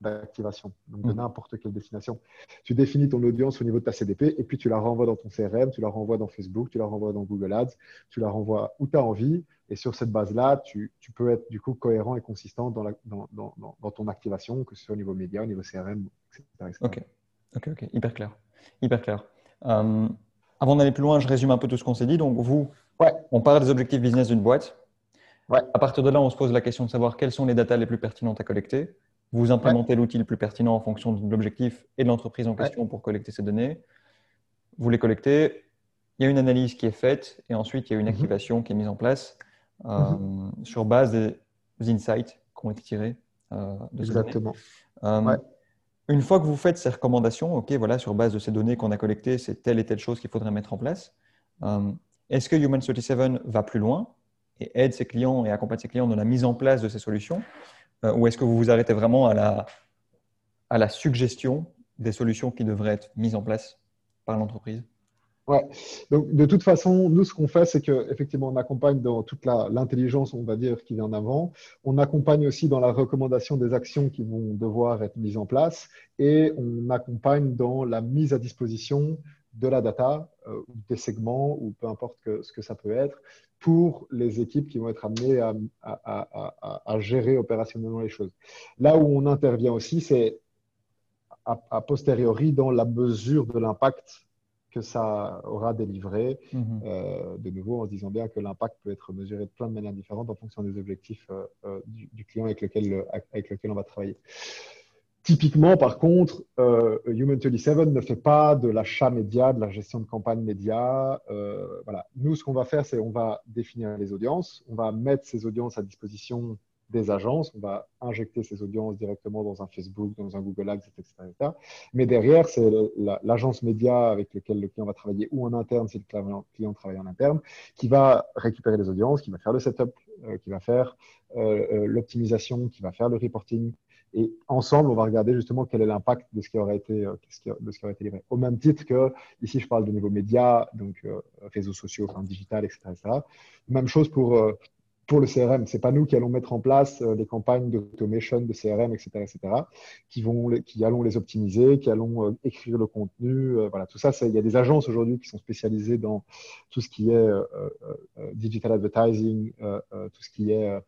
d'activation, donc de mmh. n'importe quelle destination. Tu définis ton audience au niveau de ta CDP et puis tu la renvoies dans ton CRM, tu la renvoies dans Facebook, tu la renvoies dans Google Ads, tu la renvoies où tu as envie. Et sur cette base-là, tu, tu, peux être du coup cohérent et consistant dans, la, dans, dans, dans, ton activation, que ce soit au niveau média, au niveau CRM, etc. Ok, ok, ok, hyper clair. Hyper clair. Euh, avant d'aller plus loin, je résume un peu tout ce qu'on s'est dit. Donc, vous, ouais. on parle des objectifs business d'une boîte. Ouais. À partir de là, on se pose la question de savoir quelles sont les datas les plus pertinentes à collecter. Vous implémentez l'outil le plus pertinent en fonction de l'objectif et de l'entreprise en question pour collecter ces données. Vous les collectez. Il y a une analyse qui est faite et ensuite il y a une mhm. activation qui est mise en place euh, mhm. sur base des insights qui ont été tirés euh, de ces Exactement. données. Euh, une fois que vous faites ces recommandations, ok, voilà, sur base de ces données qu'on a collectées, c'est telle et telle chose qu'il faudrait mettre en place. Est-ce que Human 37 va plus loin et aide ses clients et accompagne ses clients dans la mise en place de ces solutions euh, Ou est-ce que vous vous arrêtez vraiment à la, à la suggestion des solutions qui devraient être mises en place par l'entreprise? Ouais. Donc, de toute façon, nous, ce qu'on fait, c'est qu'effectivement, on accompagne dans toute l'intelligence, on va dire, qui vient en avant. On accompagne aussi dans la recommandation des actions qui vont devoir être mises en place et on accompagne dans la mise à disposition de la data, euh, des segments, ou peu importe ce que ça peut être, pour les équipes qui vont être amenées à, à gérer opérationnellement les choses. Là où on intervient aussi, c'est a posteriori dans la mesure de l'impact que ça aura délivré, mhm. euh, de nouveau en se disant bien que l'impact peut être mesuré de plein de manières différentes en fonction des objectifs euh, euh, du, client avec lequel, avec lequel on va travailler. Typiquement, par contre, Human 27 ne fait pas de l'achat média, de la gestion de campagne média. voilà. Nous, ce qu'on va faire, c'est on va définir les audiences, on va mettre ces audiences à disposition des agences. On va injecter ces audiences directement dans un Facebook, dans un Google Ads, etc. Mais derrière, c'est l'agence média avec laquelle le client va travailler ou en interne, si le client travaille en interne, qui va récupérer les audiences, qui va faire le setup, euh, qui va faire euh, euh, l'optimisation, qui va faire le reporting. Et ensemble, on va regarder justement quel est l'impact de ce qui aurait été, de ce qui aurait été livré. Au même titre que, ici, je parle de niveau média, donc réseaux sociaux, enfin, digital, etc., etc. Même chose pour pour le CRM. C'est pas nous qui allons mettre en place euh, les campagnes d'automation de CRM, etc., etc., qui vont, qui allons les optimiser, qui allons euh, écrire le contenu. Euh, voilà, tout ça, il y a des agences aujourd'hui qui sont spécialisées dans tout ce qui est digital advertising, tout ce qui est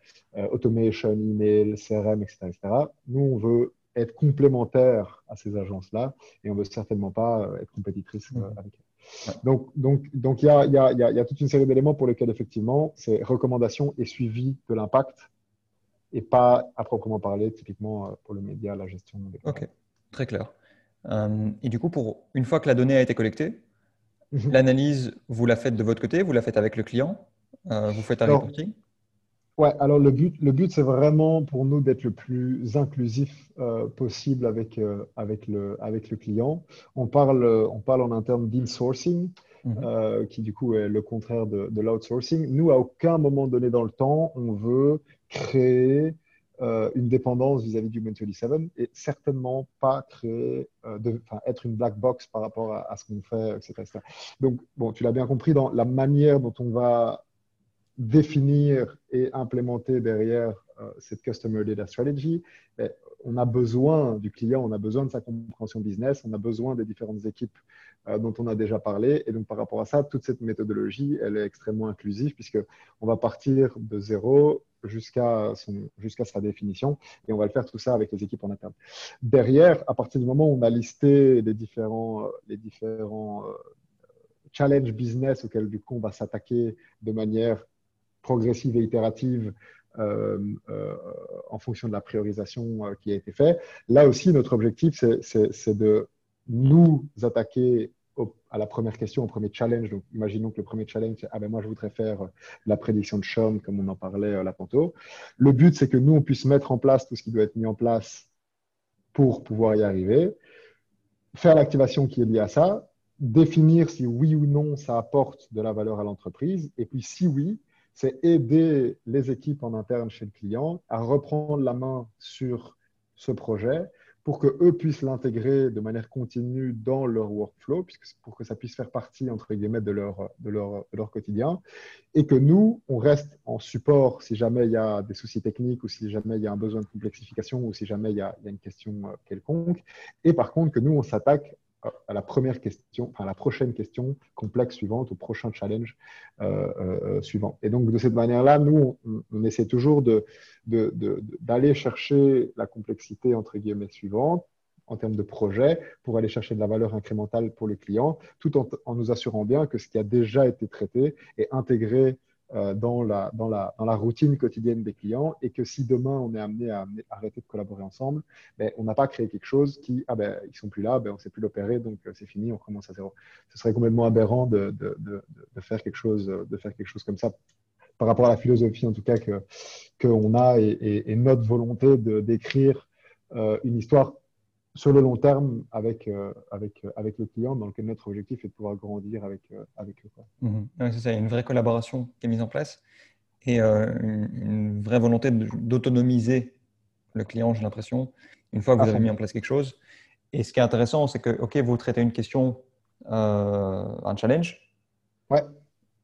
automation, email, CRM, etc., etc. Nous, on veut être complémentaire à ces agences-là et on veut certainement pas être compétitrice mmh. avec elles. Donc, donc, donc il y a, y, a, y a, toute une série d'éléments pour lesquels, effectivement, c'est recommandation et suivi de l'impact et pas à proprement parler, typiquement euh, pour le média, la gestion des Ok, très clair. Euh, et du coup, pour une fois que la donnée a été collectée, mhm. l'analyse, vous la faites de votre côté, vous la faites avec le client, euh, vous faites un reporting? Ouais, alors le but, le but c'est vraiment pour nous d'être le plus inclusif euh, possible avec, euh, avec, le, avec le client. On parle, on parle en interne d'insourcing, euh, qui du coup est le contraire de, de l'outsourcing. Nous, à aucun moment donné dans le temps, on veut créer une dépendance vis-à-vis du Human 27 et certainement pas créer, de, être une black box par rapport à, à ce qu'on fait, etc., Donc, bon, tu l'as bien compris, dans la manière dont on va définir et implémenter derrière euh, cette Customer Data Strategy, on a besoin du client, on a besoin de sa compréhension business, on a besoin des différentes équipes euh, dont on a déjà parlé. Et donc, par rapport à ça, toute cette méthodologie, elle est extrêmement inclusive puisqu'on va partir de zéro jusqu'à jusqu'à sa définition et on va le faire tout ça avec les équipes en interne. Derrière, à partir du moment où on a listé les différents, les différents euh, challenges business auxquels du coup on va s'attaquer de manière progressive et itérative euh, euh, en fonction de la priorisation euh, qui a été faite. Là aussi, notre objectif, c'est de nous attaquer à la première question, au premier challenge. Donc, imaginons que le premier challenge, c'est ah ben moi, je voudrais faire la prédiction de churn, comme on en parlait là tantôt. Le but, c'est que nous, on puisse mettre en place tout ce qui doit être mis en place pour pouvoir y arriver, faire l'activation qui est liée à ça, définir si oui ou non ça apporte de la valeur à l'entreprise, et puis si oui, c'est aider les équipes en interne chez le client à reprendre la main sur ce projet pour qu'eux puissent l'intégrer de manière continue dans leur workflow, pour que ça puisse faire partie, entre guillemets, de leur, de leur, de leur quotidien, et que nous, on reste en support si jamais il y a des soucis techniques ou si jamais il y a un besoin de complexification ou si jamais il y a, il y a une question euh, quelconque, et par contre que nous, on s'attaque à la première question, la prochaine question complexe suivante, au prochain challenge euh, euh, suivant. Et donc, de cette manière-là, nous, on, essaie toujours d'aller de, chercher la complexité, entre guillemets, suivante en termes de projet pour aller chercher de la valeur incrémentale pour le client, tout en, en nous assurant bien que ce qui a déjà été traité est intégré euh, dans, la, dans, la, dans la routine quotidienne des clients et que si demain on est amené à, arrêter de collaborer ensemble, ben, on n'a pas créé quelque chose qui, ah ben, ils sont plus là, ben, on ne sait plus l'opérer, donc euh, c'est fini, on commence à zéro. Ce serait complètement aberrant de, de, de, faire quelque chose, de faire quelque chose comme ça par rapport à la philosophie en tout cas qu'on a et, notre volonté d'écrire euh, une histoire sur le long terme avec, euh, avec, euh, avec le client, dans lequel notre objectif est de pouvoir grandir avec, euh, avec eux. Mhm. c'est ça, il y a une vraie collaboration qui est mise en place et une, vraie volonté d'autonomiser le client, j'ai l'impression, une fois que vous avez mis en place quelque chose. Et ce qui est intéressant, c'est que, OK, vous traitez une question, euh, un challenge. Ouais.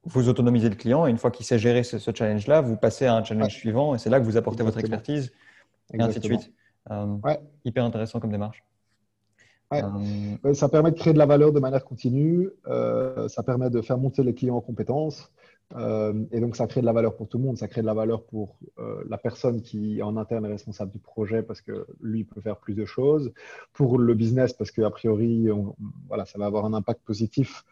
Vous autonomisez le client et une fois qu'il sait gérer ce, challenge-là, vous passez à un challenge suivant et c'est là que vous apportez votre expertise et ainsi de suite. Euh, ouais. Hyper intéressant comme démarche. Ouais. Euh, ça permet de créer de la valeur de manière continue. ça permet de faire monter les clients en compétences. Euh, et donc, ça crée de la valeur pour tout le monde. Ça crée de la valeur pour euh, la personne qui, en interne, est responsable du projet parce que lui peut faire plus de choses. Pour le business, parce qu'a priori, voilà, ça va avoir un impact positif.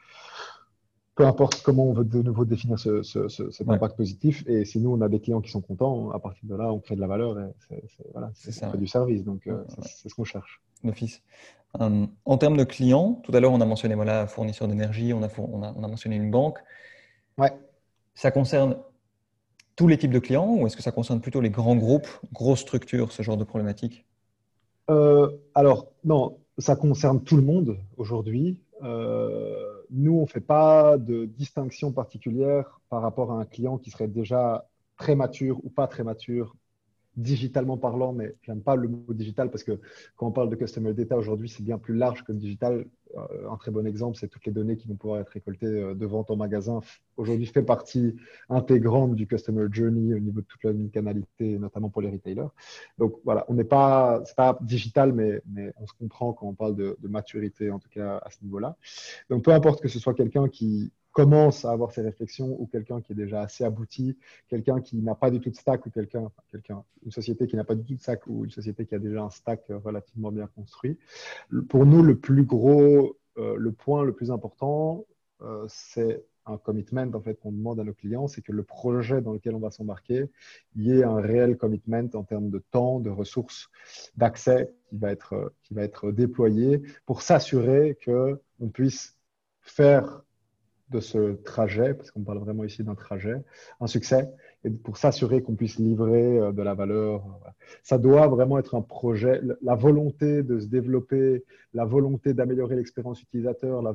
Peu importe comment on veut de nouveau définir ce, cet impact positif. Et si nous, on a des clients qui sont contents, à partir de là, on crée de la valeur et c'est voilà, du service. Donc, euh, c'est ce qu'on cherche. D'office. en termes de clients, tout à l'heure, on a mentionné voilà, fournisseur d'énergie, on a, on, a, on a mentionné une banque. Ouais. Ça concerne tous les types de clients ou est-ce que ça concerne plutôt les grands groupes, grosses structures, ce genre de problématique? Euh, Alors, non, ça concerne tout le monde aujourd'hui. Euh, nous, on ne fait pas de distinction particulière par rapport à un client qui serait déjà très mature ou pas très mature digitalement parlant, mais j'aime pas le mot digital parce que quand on parle de customer data aujourd'hui, c'est bien plus large que le digital. Euh, un très bon exemple, c'est toutes les données qui vont pouvoir être récoltées euh, devant ton magasin. Aujourd'hui, fait partie intégrante du customer journey au niveau de toute la canalité, notamment pour les retailers. Donc voilà, on n'est pas, c'est pas digital, mais, mais on se comprend quand on parle de, de maturité, en tout cas à ce niveau-là. Donc peu importe que ce soit quelqu'un qui commence à avoir ces réflexions ou quelqu'un qui est déjà assez abouti, quelqu'un qui n'a pas du tout de stack ou quelqu'un, quelqu'un, une société qui n'a pas du tout de stack ou une société qui a déjà un stack relativement bien construit. Pour nous, le plus gros, euh, le point le plus important, euh, c'est un commitment en fait qu'on demande à nos clients, c'est que le projet dans lequel on va s'embarquer, il y ait un réel commitment en termes de temps, de ressources, d'accès qui va être qui va être déployé pour s'assurer que on puisse faire de ce trajet, parce qu'on parle vraiment ici d'un trajet, un succès, et pour s'assurer qu'on puisse livrer euh, de la valeur. Euh, Ça doit vraiment être un projet, la volonté de se développer, la volonté d'améliorer l'expérience utilisateur, la,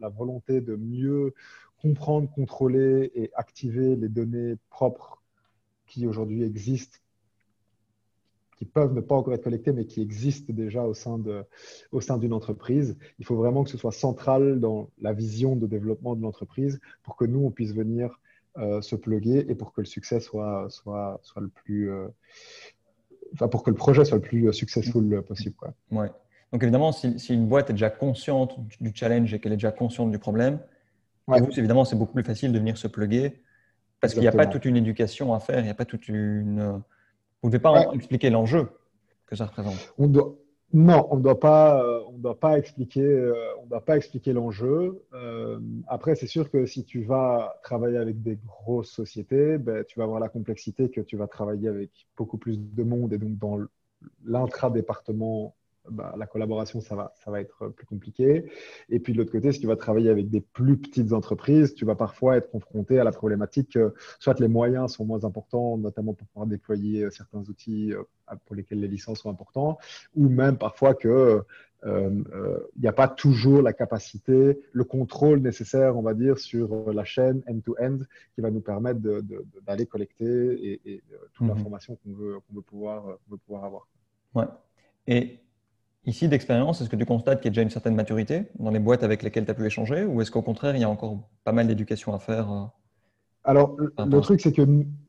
la, volonté de mieux comprendre, contrôler et activer les données propres qui aujourd'hui existent, qui peuvent ne pas encore être collectés, mais qui existent déjà au sein, de, au sein d'une entreprise. Il faut vraiment que ce soit central dans la vision de développement de l'entreprise pour que nous, on puisse venir euh, se pluguer et pour que le succès soit, soit, soit le plus... Euh, enfin, pour que le projet soit le plus successful possible. Quoi. Ouais. Donc évidemment, si, si, une boîte est déjà consciente du challenge et qu'elle est déjà consciente du problème, ouais. vous, évidemment, c'est beaucoup plus facile de venir se pluguer parce qu'il n'y a pas toute une éducation à faire, il n'y a pas toute une vous ne devez pas expliquer l'enjeu que ça représente. On doit, non, on ne doit pas, euh, on doit pas expliquer, euh, on doit pas expliquer l'enjeu. Euh, après, c'est sûr que si tu vas travailler avec des grosses sociétés, ben, tu vas avoir la complexité que tu vas travailler avec beaucoup plus de monde et donc dans l'intra-département bah, la collaboration, ça va, ça va être plus compliqué. Et puis de l'autre côté, si tu vas travailler avec des plus petites entreprises, tu vas parfois être confronté à la problématique que soit les moyens sont moins importants, notamment pour pouvoir déployer euh, certains outils euh, pour lesquels les licences sont importantes, ou même parfois que euh, il n'y a pas toujours la capacité, le contrôle nécessaire, on va dire, sur la chaîne end-to-end qui va nous permettre d'aller collecter et, toute mhm. l'information qu'on veut, veut, pouvoir, veut pouvoir avoir. Ouais. Et Ici, d'expérience, est-ce que tu constates qu'il y a déjà une certaine maturité dans les boîtes avec lesquelles tu as pu échanger ou est-ce qu'au contraire, il y a encore pas mal d'éducation à faire euh, Alors, le truc, c'est que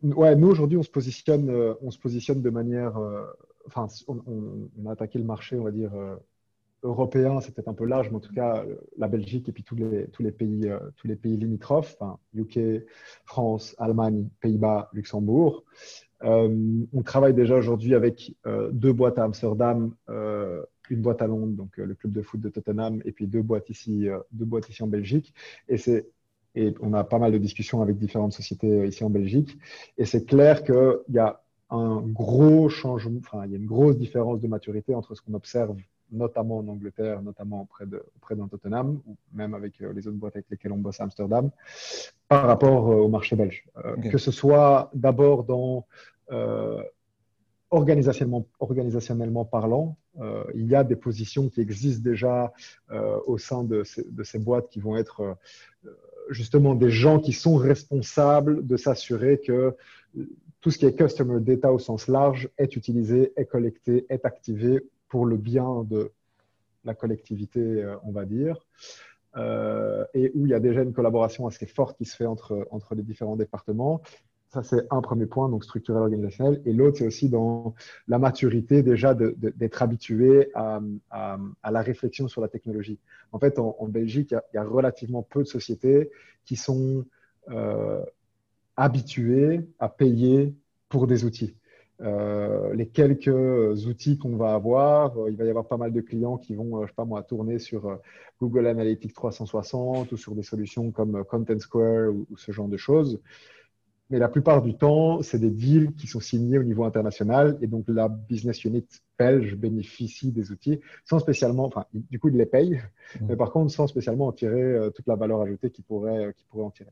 ouais, nous, aujourd'hui, on, se positionne, euh, on se positionne de manière. Euh, enfin, on, a attaqué le marché, on va dire, européen, c'est peut-être un peu large, mais en tout cas, la Belgique et puis tous les, tous les, pays, tous les pays limitrophes, UK, France, Allemagne, Pays-Bas, Luxembourg. on travaille déjà aujourd'hui avec deux boîtes à Amsterdam une boîte à Londres, donc euh, le club de foot de Tottenham, et puis deux boîtes ici, euh, deux boîtes ici en Belgique. Et c'est et on a pas mal de discussions avec différentes sociétés euh, ici en Belgique. Et c'est clair qu'il y a un gros changement, enfin, il y a une grosse différence de maturité entre ce qu'on observe notamment en Angleterre, notamment auprès de auprès d'un Tottenham, ou même avec les autres boîtes avec lesquelles on bosse à Amsterdam, par rapport au marché belge. Que ce soit d'abord dans organisationnellement, parlant, euh, il y a des positions qui existent déjà euh, au sein de ces, boîtes qui vont être euh, justement des gens qui sont responsables de s'assurer que tout ce qui est customer data au sens large est utilisé, est collecté, est activé pour le bien de la collectivité, on va dire, et où il y a déjà une collaboration assez forte qui se fait entre les différents départements. Ça, c'est un premier point, donc structurel organisationnel. Et l'autre, c'est aussi dans la maturité déjà d'être habitué à, la réflexion sur la technologie. En fait, en, Belgique, il y, a, relativement peu de sociétés qui sont euh, habituées à payer pour des outils. Euh, les quelques outils qu'on va avoir, euh, il va y avoir pas mal de clients qui vont, je sais pas moi, tourner sur Google Analytics 360 ou sur des solutions comme Content Square ou ce genre de choses. Mais la plupart du temps, c'est des deals qui sont signés au niveau international et donc la business unit belge bénéficie des outils sans spécialement, enfin, du coup, ils les payent, mmh. mais par contre, sans spécialement en tirer euh, toute la valeur ajoutée qu'ils pourraient, euh, pourrait en tirer.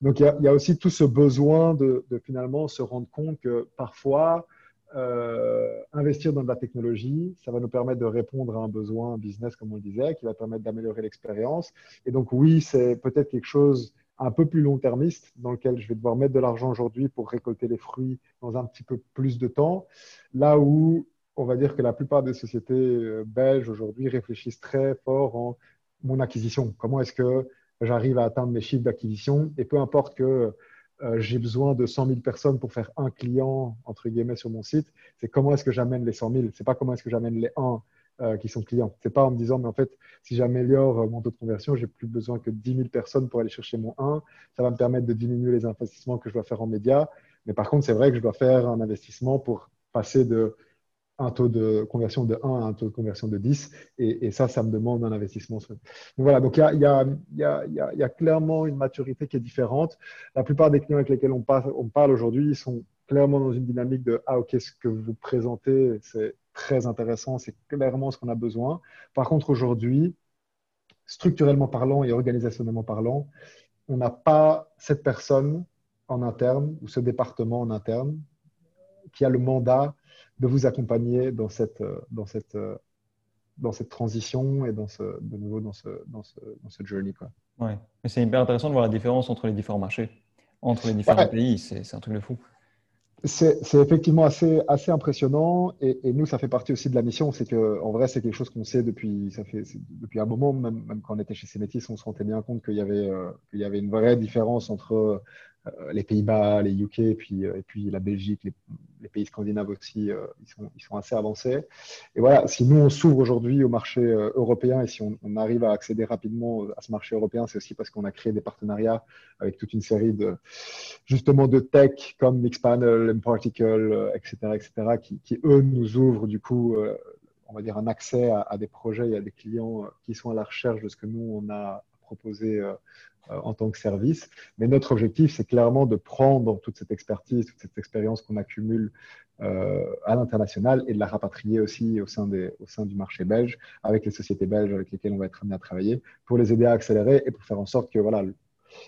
Donc, il y, a, aussi tout ce besoin de, finalement se rendre compte que parfois, euh, investir dans de la technologie, ça va nous permettre de répondre à un besoin business, comme on le disait, qui va permettre d'améliorer l'expérience. Et donc, oui, c'est peut-être quelque chose un peu plus long-termiste, dans lequel je vais devoir mettre de l'argent aujourd'hui pour récolter les fruits dans un petit peu plus de temps. Là où on va dire que la plupart des sociétés euh, belges aujourd'hui réfléchissent très fort en mon acquisition. Comment est-ce que j'arrive à atteindre mes chiffres d'acquisition? Et peu importe que euh, j'ai besoin de 100 000 personnes pour faire un client, entre guillemets, sur mon site, c'est comment est-ce que j'amène les 100 000 C'est pas comment est-ce que j'amène les 1 euh, qui sont clients. C'est pas en me disant, mais en fait, si j'améliore euh, mon taux de conversion, j'ai plus besoin que 10 000 personnes pour aller chercher mon 1. Ça va me permettre de diminuer les investissements que je dois faire en médias. Mais par contre, c'est vrai que je dois faire un investissement pour passer de un taux de conversion de 1 à un taux de conversion de 10. Et, ça, ça me demande un investissement. Donc voilà, donc il y a, clairement une maturité qui est différente. La plupart des clients avec lesquels on on parle aujourd'hui, ils sont clairement dans une dynamique de Ah, ok, ce que vous présentez, c'est très intéressant, c'est clairement ce qu'on a besoin. Par contre, aujourd'hui, structurellement parlant et organisationnellement parlant, on n'a pas cette personne en interne ou ce département en interne qui a le mandat de vous accompagner dans cette, dans cette, dans cette transition et dans ce, de nouveau dans ce, dans ce, dans ce journey. Quoi. Ouais. Mais c'est hyper intéressant de voir la différence entre les différents marchés, entre les différents pays. C'est un truc de fou. C'est effectivement assez, assez impressionnant et, nous, ça fait partie aussi de la mission. C'est que, en vrai, c'est quelque chose qu'on sait depuis, ça fait, depuis un moment, même, même, quand on était chez Cemetis, on se rendait bien compte qu'il y, avait, euh, y avait une vraie différence entre les Pays-Bas, les UK, et puis, euh, et puis la Belgique, les, pays scandinaves aussi, euh, ils, sont, ils, sont, assez avancés. Et voilà, si nous, on s'ouvre aujourd'hui au marché européen et si on, arrive à accéder rapidement à ce marché européen, c'est aussi parce qu'on a créé des partenariats avec toute une série de, justement, de tech comme Mixpanel, M-Particle, etc., etc., qui, qui, eux, nous ouvrent du coup on va dire, un accès à, à, des projets et à des clients qui sont à la recherche de ce que nous, on a proposé euh, en tant que service. Mais notre objectif, c'est clairement de prendre toute cette expertise, toute cette expérience qu'on accumule euh, à l'international et de la rapatrier aussi au sein, du marché belge avec les sociétés belges avec lesquelles on va être amené à travailler pour les aider à accélérer et pour faire en sorte que, voilà,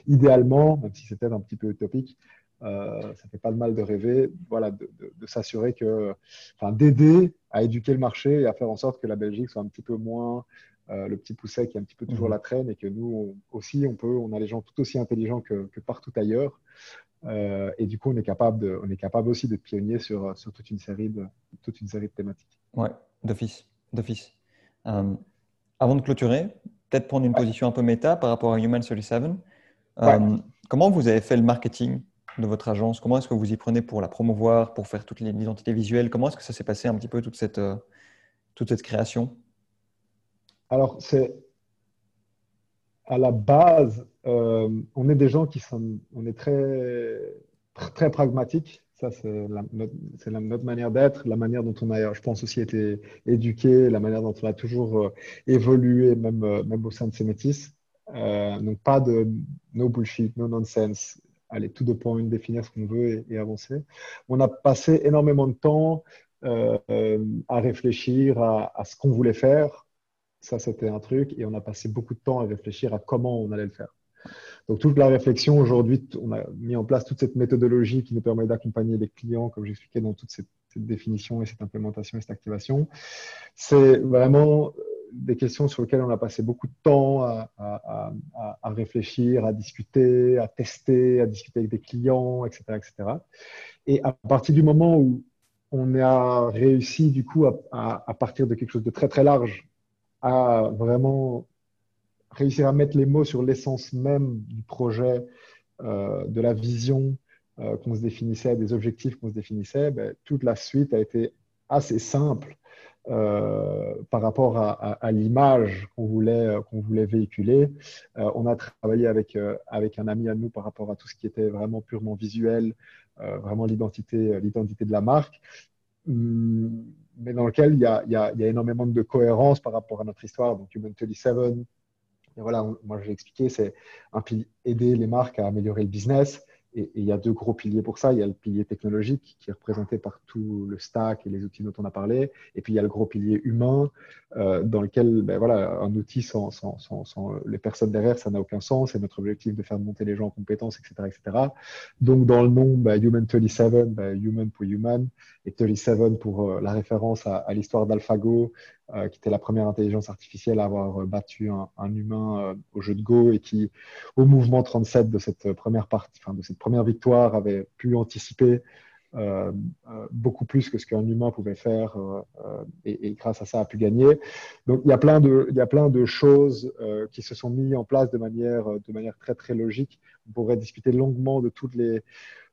idéalement, même si c'était un petit peu utopique, euh, ça fait pas de mal de rêver, voilà, de, de s'assurer que, enfin, d'aider à éduquer le marché et à faire en sorte que la Belgique soit un petit peu moins euh, le petit pousset qui est un petit peu toujours mhm. la traîne et que nous aussi, on peut, on a les gens tout aussi intelligents que, partout ailleurs. Euh, et du coup, on est capable, de, on est capable aussi d'être pionnier sur, sur toute, une série de, toute une série de thématiques. Ouais, d'office. d'office. Euh, avant de clôturer, peut-être prendre une position un peu méta par rapport à Human 37. Comment vous avez fait le marketing de votre agence? Comment est-ce que vous y prenez pour la promouvoir, pour faire toute l'identité visuelle Comment est-ce que ça s'est passé un petit peu toute cette, toute cette création? Alors, c'est à la base, euh, on est des gens qui sont, on est très, très pragmatiques. Ça, c'est notre, manière d'être, la manière dont on a, je pense aussi, été éduqué, la manière dont on a toujours euh, évolué, même, euh, même au sein de Cemetis. donc, pas de no bullshit, no nonsense. Allez, tout de point, définir ce qu'on veut et, avancer. On a passé énormément de temps à réfléchir à ce qu'on voulait faire, ça, c'était un truc. Et on a passé beaucoup de temps à réfléchir à comment on allait le faire. Donc, toute la réflexion aujourd'hui, on a mis en place toute cette méthodologie qui nous permet d'accompagner les clients, comme j'expliquais dans toute cette, définition et cette implémentation et cette activation. C'est vraiment des questions sur lesquelles on a passé beaucoup de temps à, à, réfléchir, à discuter, à tester, à discuter avec des clients, etc., etc. Et à partir du moment où on a réussi, du coup, à, partir de quelque chose de très, très large à vraiment réussir à mettre les mots sur l'essence même du projet, euh, de la vision euh, qu'on se définissait, des objectifs qu'on se définissait, ben, toute la suite a été assez simple euh, par rapport à, l'image qu'on voulait, qu'on voulait véhiculer. on a travaillé avec, avec un ami à nous par rapport à tout ce qui était vraiment purement visuel, vraiment l'identité, l'identité de la marque. Hum, mais dans lequel il y, a, y a, énormément de cohérence par rapport à notre histoire. Donc, Human 37, et voilà, moi, je l'ai expliqué, c'est aider les marques à améliorer le business, et, il y a deux gros piliers pour ça. Il y a le pilier technologique qui est représenté par tout le stack et les outils dont on a parlé. Et puis il y a le gros pilier humain euh, dans lequel ben, voilà, un outil sans, sans, sans, les personnes derrière, ça n'a aucun sens. C'est notre objectif de faire monter les gens en compétences, etc. etc. Donc dans le nom, ben, Human 37, ben, Human pour Human, et 37 pour euh, la référence à l'histoire d'AlphaGo, euh, qui était la première intelligence artificielle à avoir battu un, humain au jeu de Go et qui, au mouvement 37 de cette première partie, enfin, de cette première victoire avait pu anticiper euh, euh, beaucoup plus que ce qu'un humain pouvait faire euh, et, grâce à ça a pu gagner. Donc il y a plein de, il y a plein de choses qui se sont mises en place de manière, de manière très très logique. On pourrait discuter longuement de toutes les,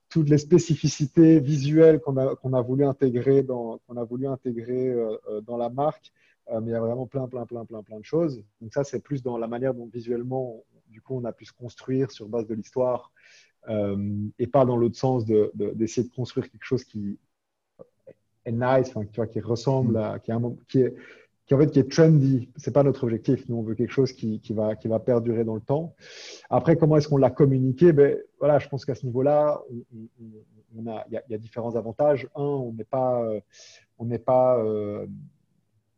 toutes les spécificités visuelles qu'on a, qu'on a voulu intégrer dans, qu'on a voulu intégrer dans la marque. mais il y a vraiment plein, plein, plein, plein, plein de choses. Donc ça, c'est plus dans la manière dont visuellement, du coup, on a pu se construire sur base de l'histoire euh, et pas dans l'autre sens d'essayer de, de, construire quelque chose qui est nice, enfin, tu vois, qui ressemble à, qui, est, qui est qui en fait qui est trendy. C'est pas notre objectif. Nous, on veut quelque chose qui, qui, va, qui va perdurer dans le temps. Après, comment est-ce qu'on l'a communiqué? Ben voilà, je pense qu'à ce niveau-là, on, on, a, il y, y, a différents avantages. Un, on n'est pas, euh, on n'est pas euh,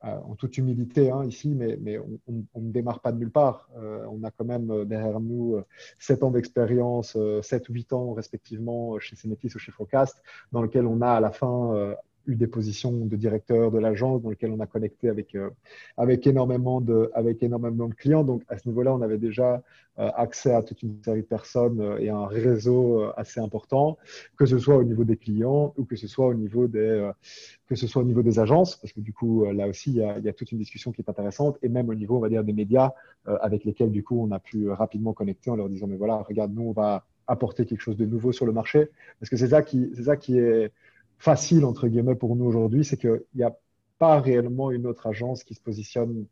euh, en toute humilité hein, ici, mais, mais on, ne démarre pas de nulle part. On a quand même derrière nous 7 ans d'expérience, 7 ou 8 ans respectivement chez Cemetis ou chez Focast, dans lequel on a à la fin eu des positions de directeur de l'agence dans lequel on a connecté avec, euh, avec, énormément de, avec énormément de clients. Donc, à ce niveau-là, on avait déjà euh, accès à toute une série de personnes euh, et un réseau assez important, que ce soit au niveau des clients ou que ce soit au niveau des, que ce soit au niveau des agences, parce que du coup, là aussi, il y, a, il y, a, toute une discussion qui est intéressante, et même au niveau, on va dire, des médias avec lesquels, du coup, on a pu rapidement connecter en leur disant, mais voilà, regarde, nous, on va apporter quelque chose de nouveau sur le marché, parce que c'est ça qui, c'est ça qui est facile, entre guillemets, pour nous aujourd'hui, c'est qu'il n'y a pas réellement une autre agence qui se positionne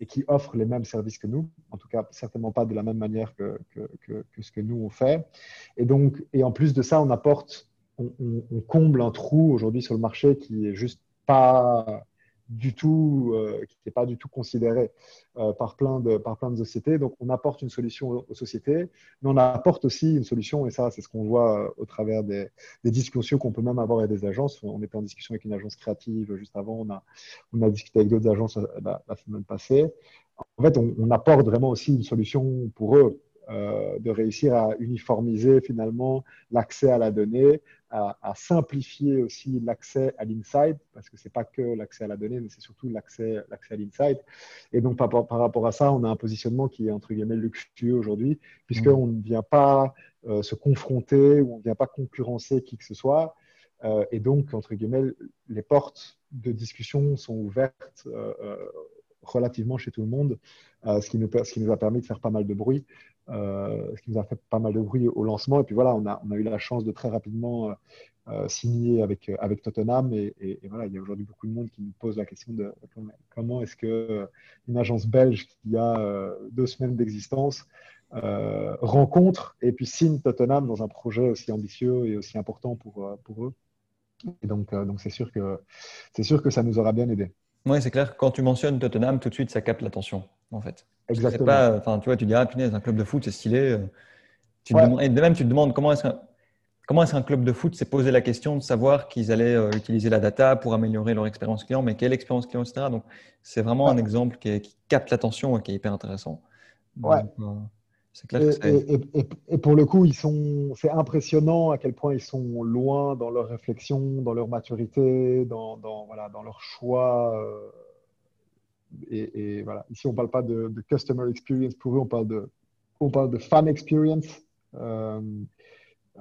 et qui offre les mêmes services que nous. En tout cas, certainement pas de la même manière que, que, ce que nous on fait. Et donc, et en plus de ça, on apporte, on, on comble un trou aujourd'hui sur le marché qui est juste pas du tout, euh, qui n'est pas du tout considéré euh, par, plein de, par plein de sociétés. Donc, on apporte une solution aux, sociétés, mais on apporte aussi une solution, et ça, c'est ce qu'on voit euh, au travers des, discussions qu'on peut même avoir avec des agences. On était en discussion avec une agence créative juste avant, on a, on a discuté avec d'autres agences la, semaine passée. En fait, on, apporte vraiment aussi une solution pour eux. De réussir à uniformiser finalement l'accès à la donnée, à, simplifier aussi l'accès à l'inside, parce que ce n'est pas que l'accès à la donnée, mais c'est surtout l'accès à l'inside. Et donc, par, par, rapport à ça, on a un positionnement qui est entre guillemets luxueux aujourd'hui, puisqu'on mmh. ne vient pas euh, se confronter ou on ne vient pas concurrencer qui que ce soit. Euh, et donc, entre guillemets, les portes de discussion sont ouvertes euh, relativement chez tout le monde, ce, qui nous, ce qui nous a permis de faire pas mal de bruit. Euh, ce qui nous a fait pas mal de bruit au lancement. Et puis voilà, on a, on a eu la chance de très rapidement euh, euh, signer avec, avec Tottenham. Et, voilà, il y a aujourd'hui beaucoup de monde qui nous pose la question de comment est-ce que une agence belge qui a deux semaines d'existence rencontre et puis signe Tottenham dans un projet aussi ambitieux et aussi important pour, pour eux. Et donc, donc c'est sûr que sûr que ça nous aura bien aidé. Oui, c'est clair. Quand tu mentionnes Tottenham, tout de suite, ça capte l'attention, en fait. Exactement. Pas, enfin, tu vois, tu dis, ah, punaise, un club de foot, c'est stylé. Euh. Et de même, tu te demandes comment est-ce qu'un comment est-ce qu'un club de foot s'est posé la question de savoir qu'ils allaient euh, utiliser la data pour améliorer leur expérience client, mais quelle expérience client, etc. Donc, c'est vraiment un exemple qui, capte l'attention et qui est hyper intéressant. ouais. Euh, et, et, pour le coup, ils sont, c'est impressionnant à quel point ils sont loin dans leur réflexion, dans leur maturité, dans, dans voilà, dans leur choix. Euh, et, voilà, ici, on ne parle pas de, customer experience pour eux, on parle de, on fan experience. Euh,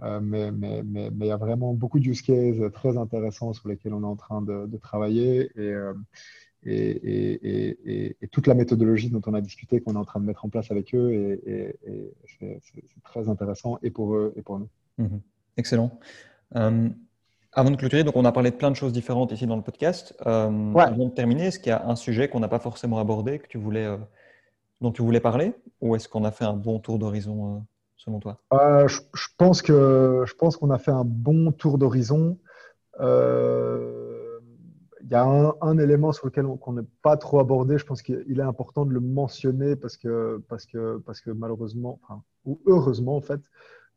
euh, mais, il y a vraiment beaucoup de use cases très intéressants sur lesquels on est en train de, travailler. Et, et, toute la méthodologie dont on a discuté, qu'on est en train de mettre en place avec eux, et, c'est très intéressant et pour eux et pour nous. Mhm. Excellent. Euh, avant de clôturer, donc on a parlé de plein de choses différentes ici dans le podcast. Euh, Avant de terminer, est-ce qu'il y a un sujet qu'on n'a pas forcément abordé, que tu voulais, euh, dont tu voulais parler, ou est-ce qu'on a fait un bon tour d'horizon euh, selon toi? Je, je, pense que je pense qu'on a fait un bon tour d'horizon. Il y a un, élément sur lequel on n'est pas trop abordé. Je pense qu'il est important de le mentionner parce que parce que parce que malheureusement, enfin, ou heureusement en fait,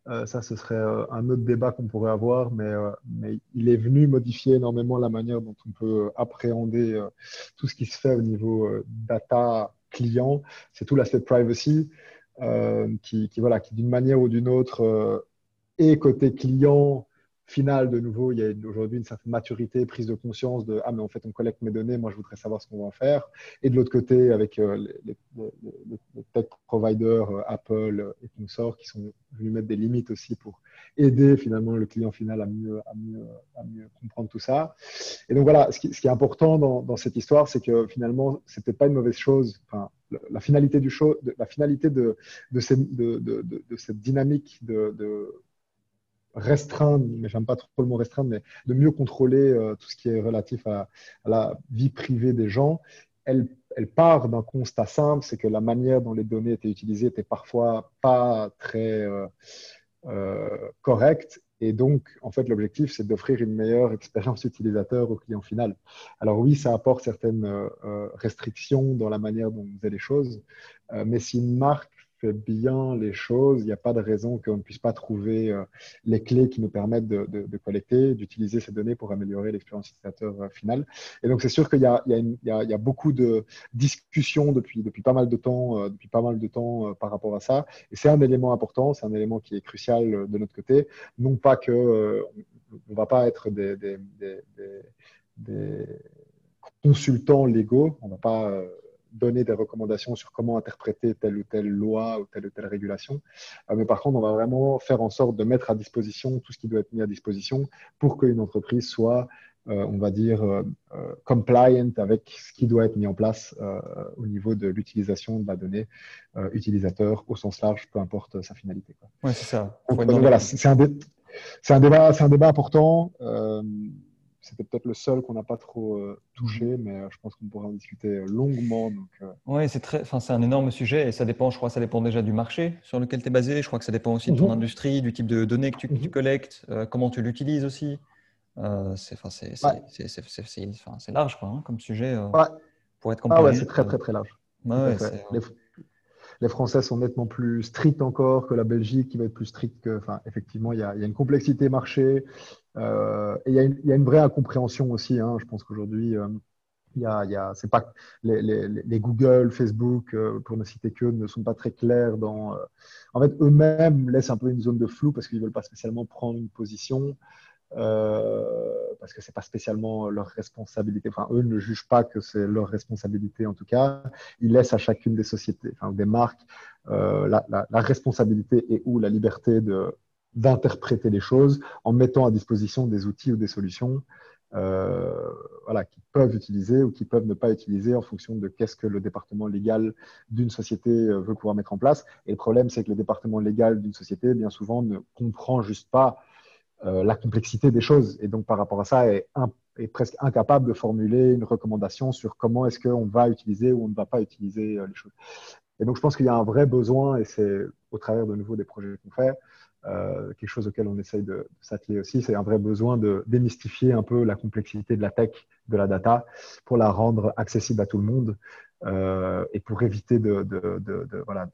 euh, ça, ce serait euh, un autre débat qu'on pourrait avoir, mais, euh, mais, il est venu modifier énormément la manière dont on peut appréhender tout ce qui se fait au niveau data client. C'est tout l'aspect privacy qui, qui, voilà, qui d'une manière ou d'une autre, est côté client final, de nouveau, il y a aujourd'hui une certaine maturité, prise de conscience de Ah, mais en fait, on collecte mes données, moi, je voudrais savoir ce qu'on va en faire. Et de l'autre côté, avec euh, les, tech providers, euh, Apple et consorts, qui sont venus mettre des limites aussi pour aider finalement le client final à mieux, à mieux, à mieux comprendre tout ça. Et donc voilà, ce qui, ce est important dans, dans cette histoire, c'est que finalement, c'est peut-être pas une mauvaise chose. Enfin, la finalité du show, la finalité de, de, de, de cette dynamique de, restreindre, mais j'aime pas trop le mot restreindre, mais de mieux contrôler euh, tout ce qui est relatif à, la vie privée des gens, elle, part d'un constat simple, c'est que la manière dont les données étaient utilisées était parfois pas très euh, euh, correcte. Et donc, en fait, l'objectif, c'est d'offrir une meilleure expérience utilisateur au client final. Alors oui, ça apporte certaines restrictions dans la manière dont on faisait les choses, mais si une marque fait bien les choses, il n'y a pas de raison qu'on ne puisse pas trouver euh, les clés qui nous permettent de, collecter, d'utiliser ces données pour améliorer l'expérience utilisateur euh, finale. Et donc, c'est sûr qu'il y, a beaucoup de discussions depuis, pas mal de temps, euh, par rapport à ça. Et c'est un élément important, c'est un élément qui est crucial de notre côté. Non pas que on ne va pas être des, des consultants légaux, on ne va pas donner des recommandations sur comment interpréter telle ou telle loi ou telle ou telle régulation. Euh, mais par contre, on va vraiment faire en sorte de mettre à disposition tout ce qui doit être mis à disposition pour qu'une entreprise soit, euh, on va dire, euh, compliant avec ce qui doit être mis en place au niveau de l'utilisation de la donnée utilisateur au sens large, peu importe sa finalité. Oui, c'est ça. Donc, voilà, c'est un, un, débat, un débat important c'était peut-être le seul qu'on n'a pas trop euh, touché, mais euh, je pense qu'on pourra en discuter euh, longuement. Oui, c'est très, c'est un énorme sujet et ça dépend, je crois, ça dépend déjà du marché sur lequel tu es basé. Je crois que ça dépend aussi de ton mhm. industrie, du type de données que tu, mhm. collectes, comment tu l'utilises aussi. c'est, c'est, large quoi, hein, comme sujet pour être complet. Ah ouais, c'est très très très large. les, les, Français sont nettement plus stricts encore que la Belgique, qui va être plus stricte que. Enfin, effectivement, il y y a une complexité marché. Euh, et il y, a une vraie incompréhension aussi. Hein. Je pense qu'aujourd'hui, euh, y a, c'est pas les, Google, Facebook, euh, pour ne citer que, ne sont pas très clairs dans. en fait, eux-mêmes laissent un peu une zone de flou parce qu'ils veulent pas spécialement prendre une position. parce que c'est pas spécialement leur responsabilité. Enfin, eux ne jugent pas que c'est leur responsabilité en tout cas. Ils laissent à chacune des sociétés, enfin des marques, la, la, responsabilité et ou la liberté de d'interpréter les choses en mettant à disposition des outils ou des solutions euh, voilà, qui peuvent utiliser ou qui peuvent ne pas utiliser en fonction de qu'est-ce que le département légal d'une société euh, veut pouvoir mettre en place. Et le problème, c'est que le département légal d'une société, bien souvent, ne comprend juste pas euh, la complexité des choses. Et donc, par rapport à ça, est, est presque incapable de formuler une recommandation sur comment est-ce qu'on va utiliser ou on ne va pas utiliser les choses. Et donc, je pense qu'il y a un vrai besoin, et c'est au travers de nouveau des projets qu'on fait, euh, quelque chose auquel on essaye de, s'atteler aussi, c'est un vrai besoin de démystifier un peu la complexité de la tech, de la data, pour la rendre accessible à tout le monde euh, et pour éviter de, voilà,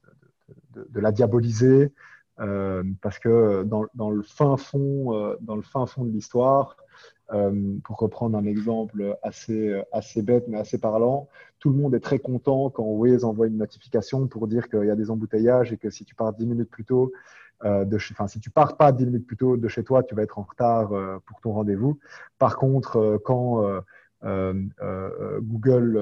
de, la diaboliser, euh, parce que dans, le fin fond, dans le fin fond de l'histoire, pour reprendre un exemple assez, assez bête mais assez parlant, tout le monde est très content quand Waze envoie une notification pour dire qu'il y a des embouteillages et que si tu pars 10 minutes plus tôt, euh, de si tu pars pas 10 minutes plus tôt de chez toi, tu vas être en retard euh, pour ton rendez-vous. Par contre, euh, quand Google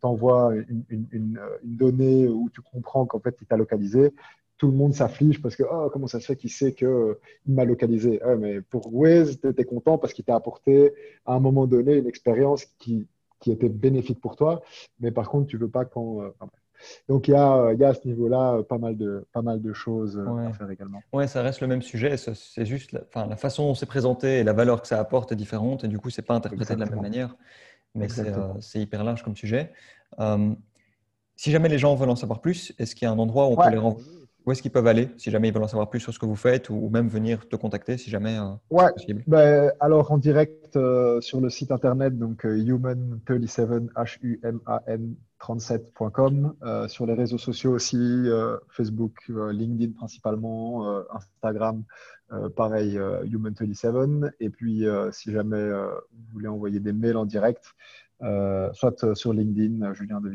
t'envoie une, donnée où tu comprends qu'en fait il t'a localisé, tout le monde s'afflige parce que oh, comment ça se fait qu'il sait qu'il m'a localisé? mais pour Waze, tu étais content parce qu'il t'a apporté à un moment donné une expérience qui était bénéfique pour toi, mais par contre, tu veux pas qu'on. Donc, il y a, il y a à ce niveau-là pas mal de, pas mal de choses à faire également. Oui, ça reste le même sujet. C'est juste la, enfin, la façon dont c'est présenté et la valeur que ça apporte est différente. Et du coup, c'est pas interprété de la même manière. Mais c'est hyper large comme sujet. si jamais les gens veulent en savoir plus, est-ce qu'il y a un endroit où on peut les renvoyer? Où est-ce qu'ils peuvent aller si jamais ils veulent en savoir plus sur ce que vous faites ou, même venir te contacter si jamais euh, ouais. possible? Ben, Alors en direct euh, sur le site internet, donc euh, human37, H-U-M-A-N 37.com, sur les réseaux sociaux aussi, Facebook, LinkedIn principalement, Instagram, pareil, Human37. Et puis si jamais vous voulez envoyer des mails en direct, soit sur LinkedIn, Julien De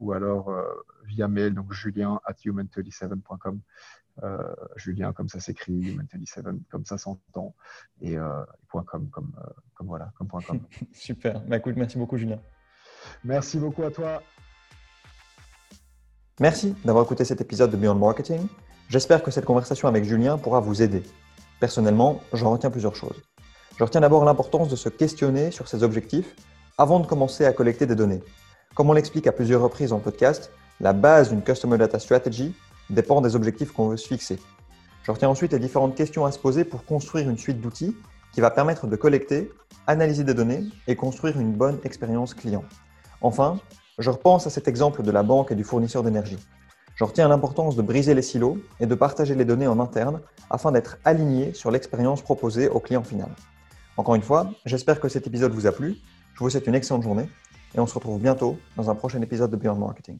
ou alors via mail, donc julien at human37.com. Euh, Julien, comme ça s'écrit, human37, comme ça s'entend, et euh, .com, comme, euh, comme voilà, comme .com. *laughs* Super. Bah, écoute, merci beaucoup, Julien. Merci beaucoup à toi. Merci d'avoir écouté cet épisode de Beyond Marketing. J'espère que cette conversation avec Julien pourra vous aider. Personnellement, j'en retiens plusieurs choses. Je retiens d'abord l'importance de se questionner sur ses objectifs avant de commencer à collecter des données. Comme on l'explique à plusieurs reprises le podcast, la base d'une Customer Data Strategy dépend des objectifs qu'on veut se fixer. Je retiens ensuite les différentes questions à se poser pour construire une suite d'outils qui va permettre de collecter, analyser des données et construire une bonne expérience client. Enfin, je repense à cet exemple de la banque et du fournisseur d'énergie. Je retiens l'importance de briser les silos et de partager les données en interne afin d'être aligné sur l'expérience proposée au client final. Encore une fois, j'espère que cet épisode vous a plu. Je vous souhaite une excellente journée et on se retrouve bientôt dans un prochain épisode de Beyond Marketing.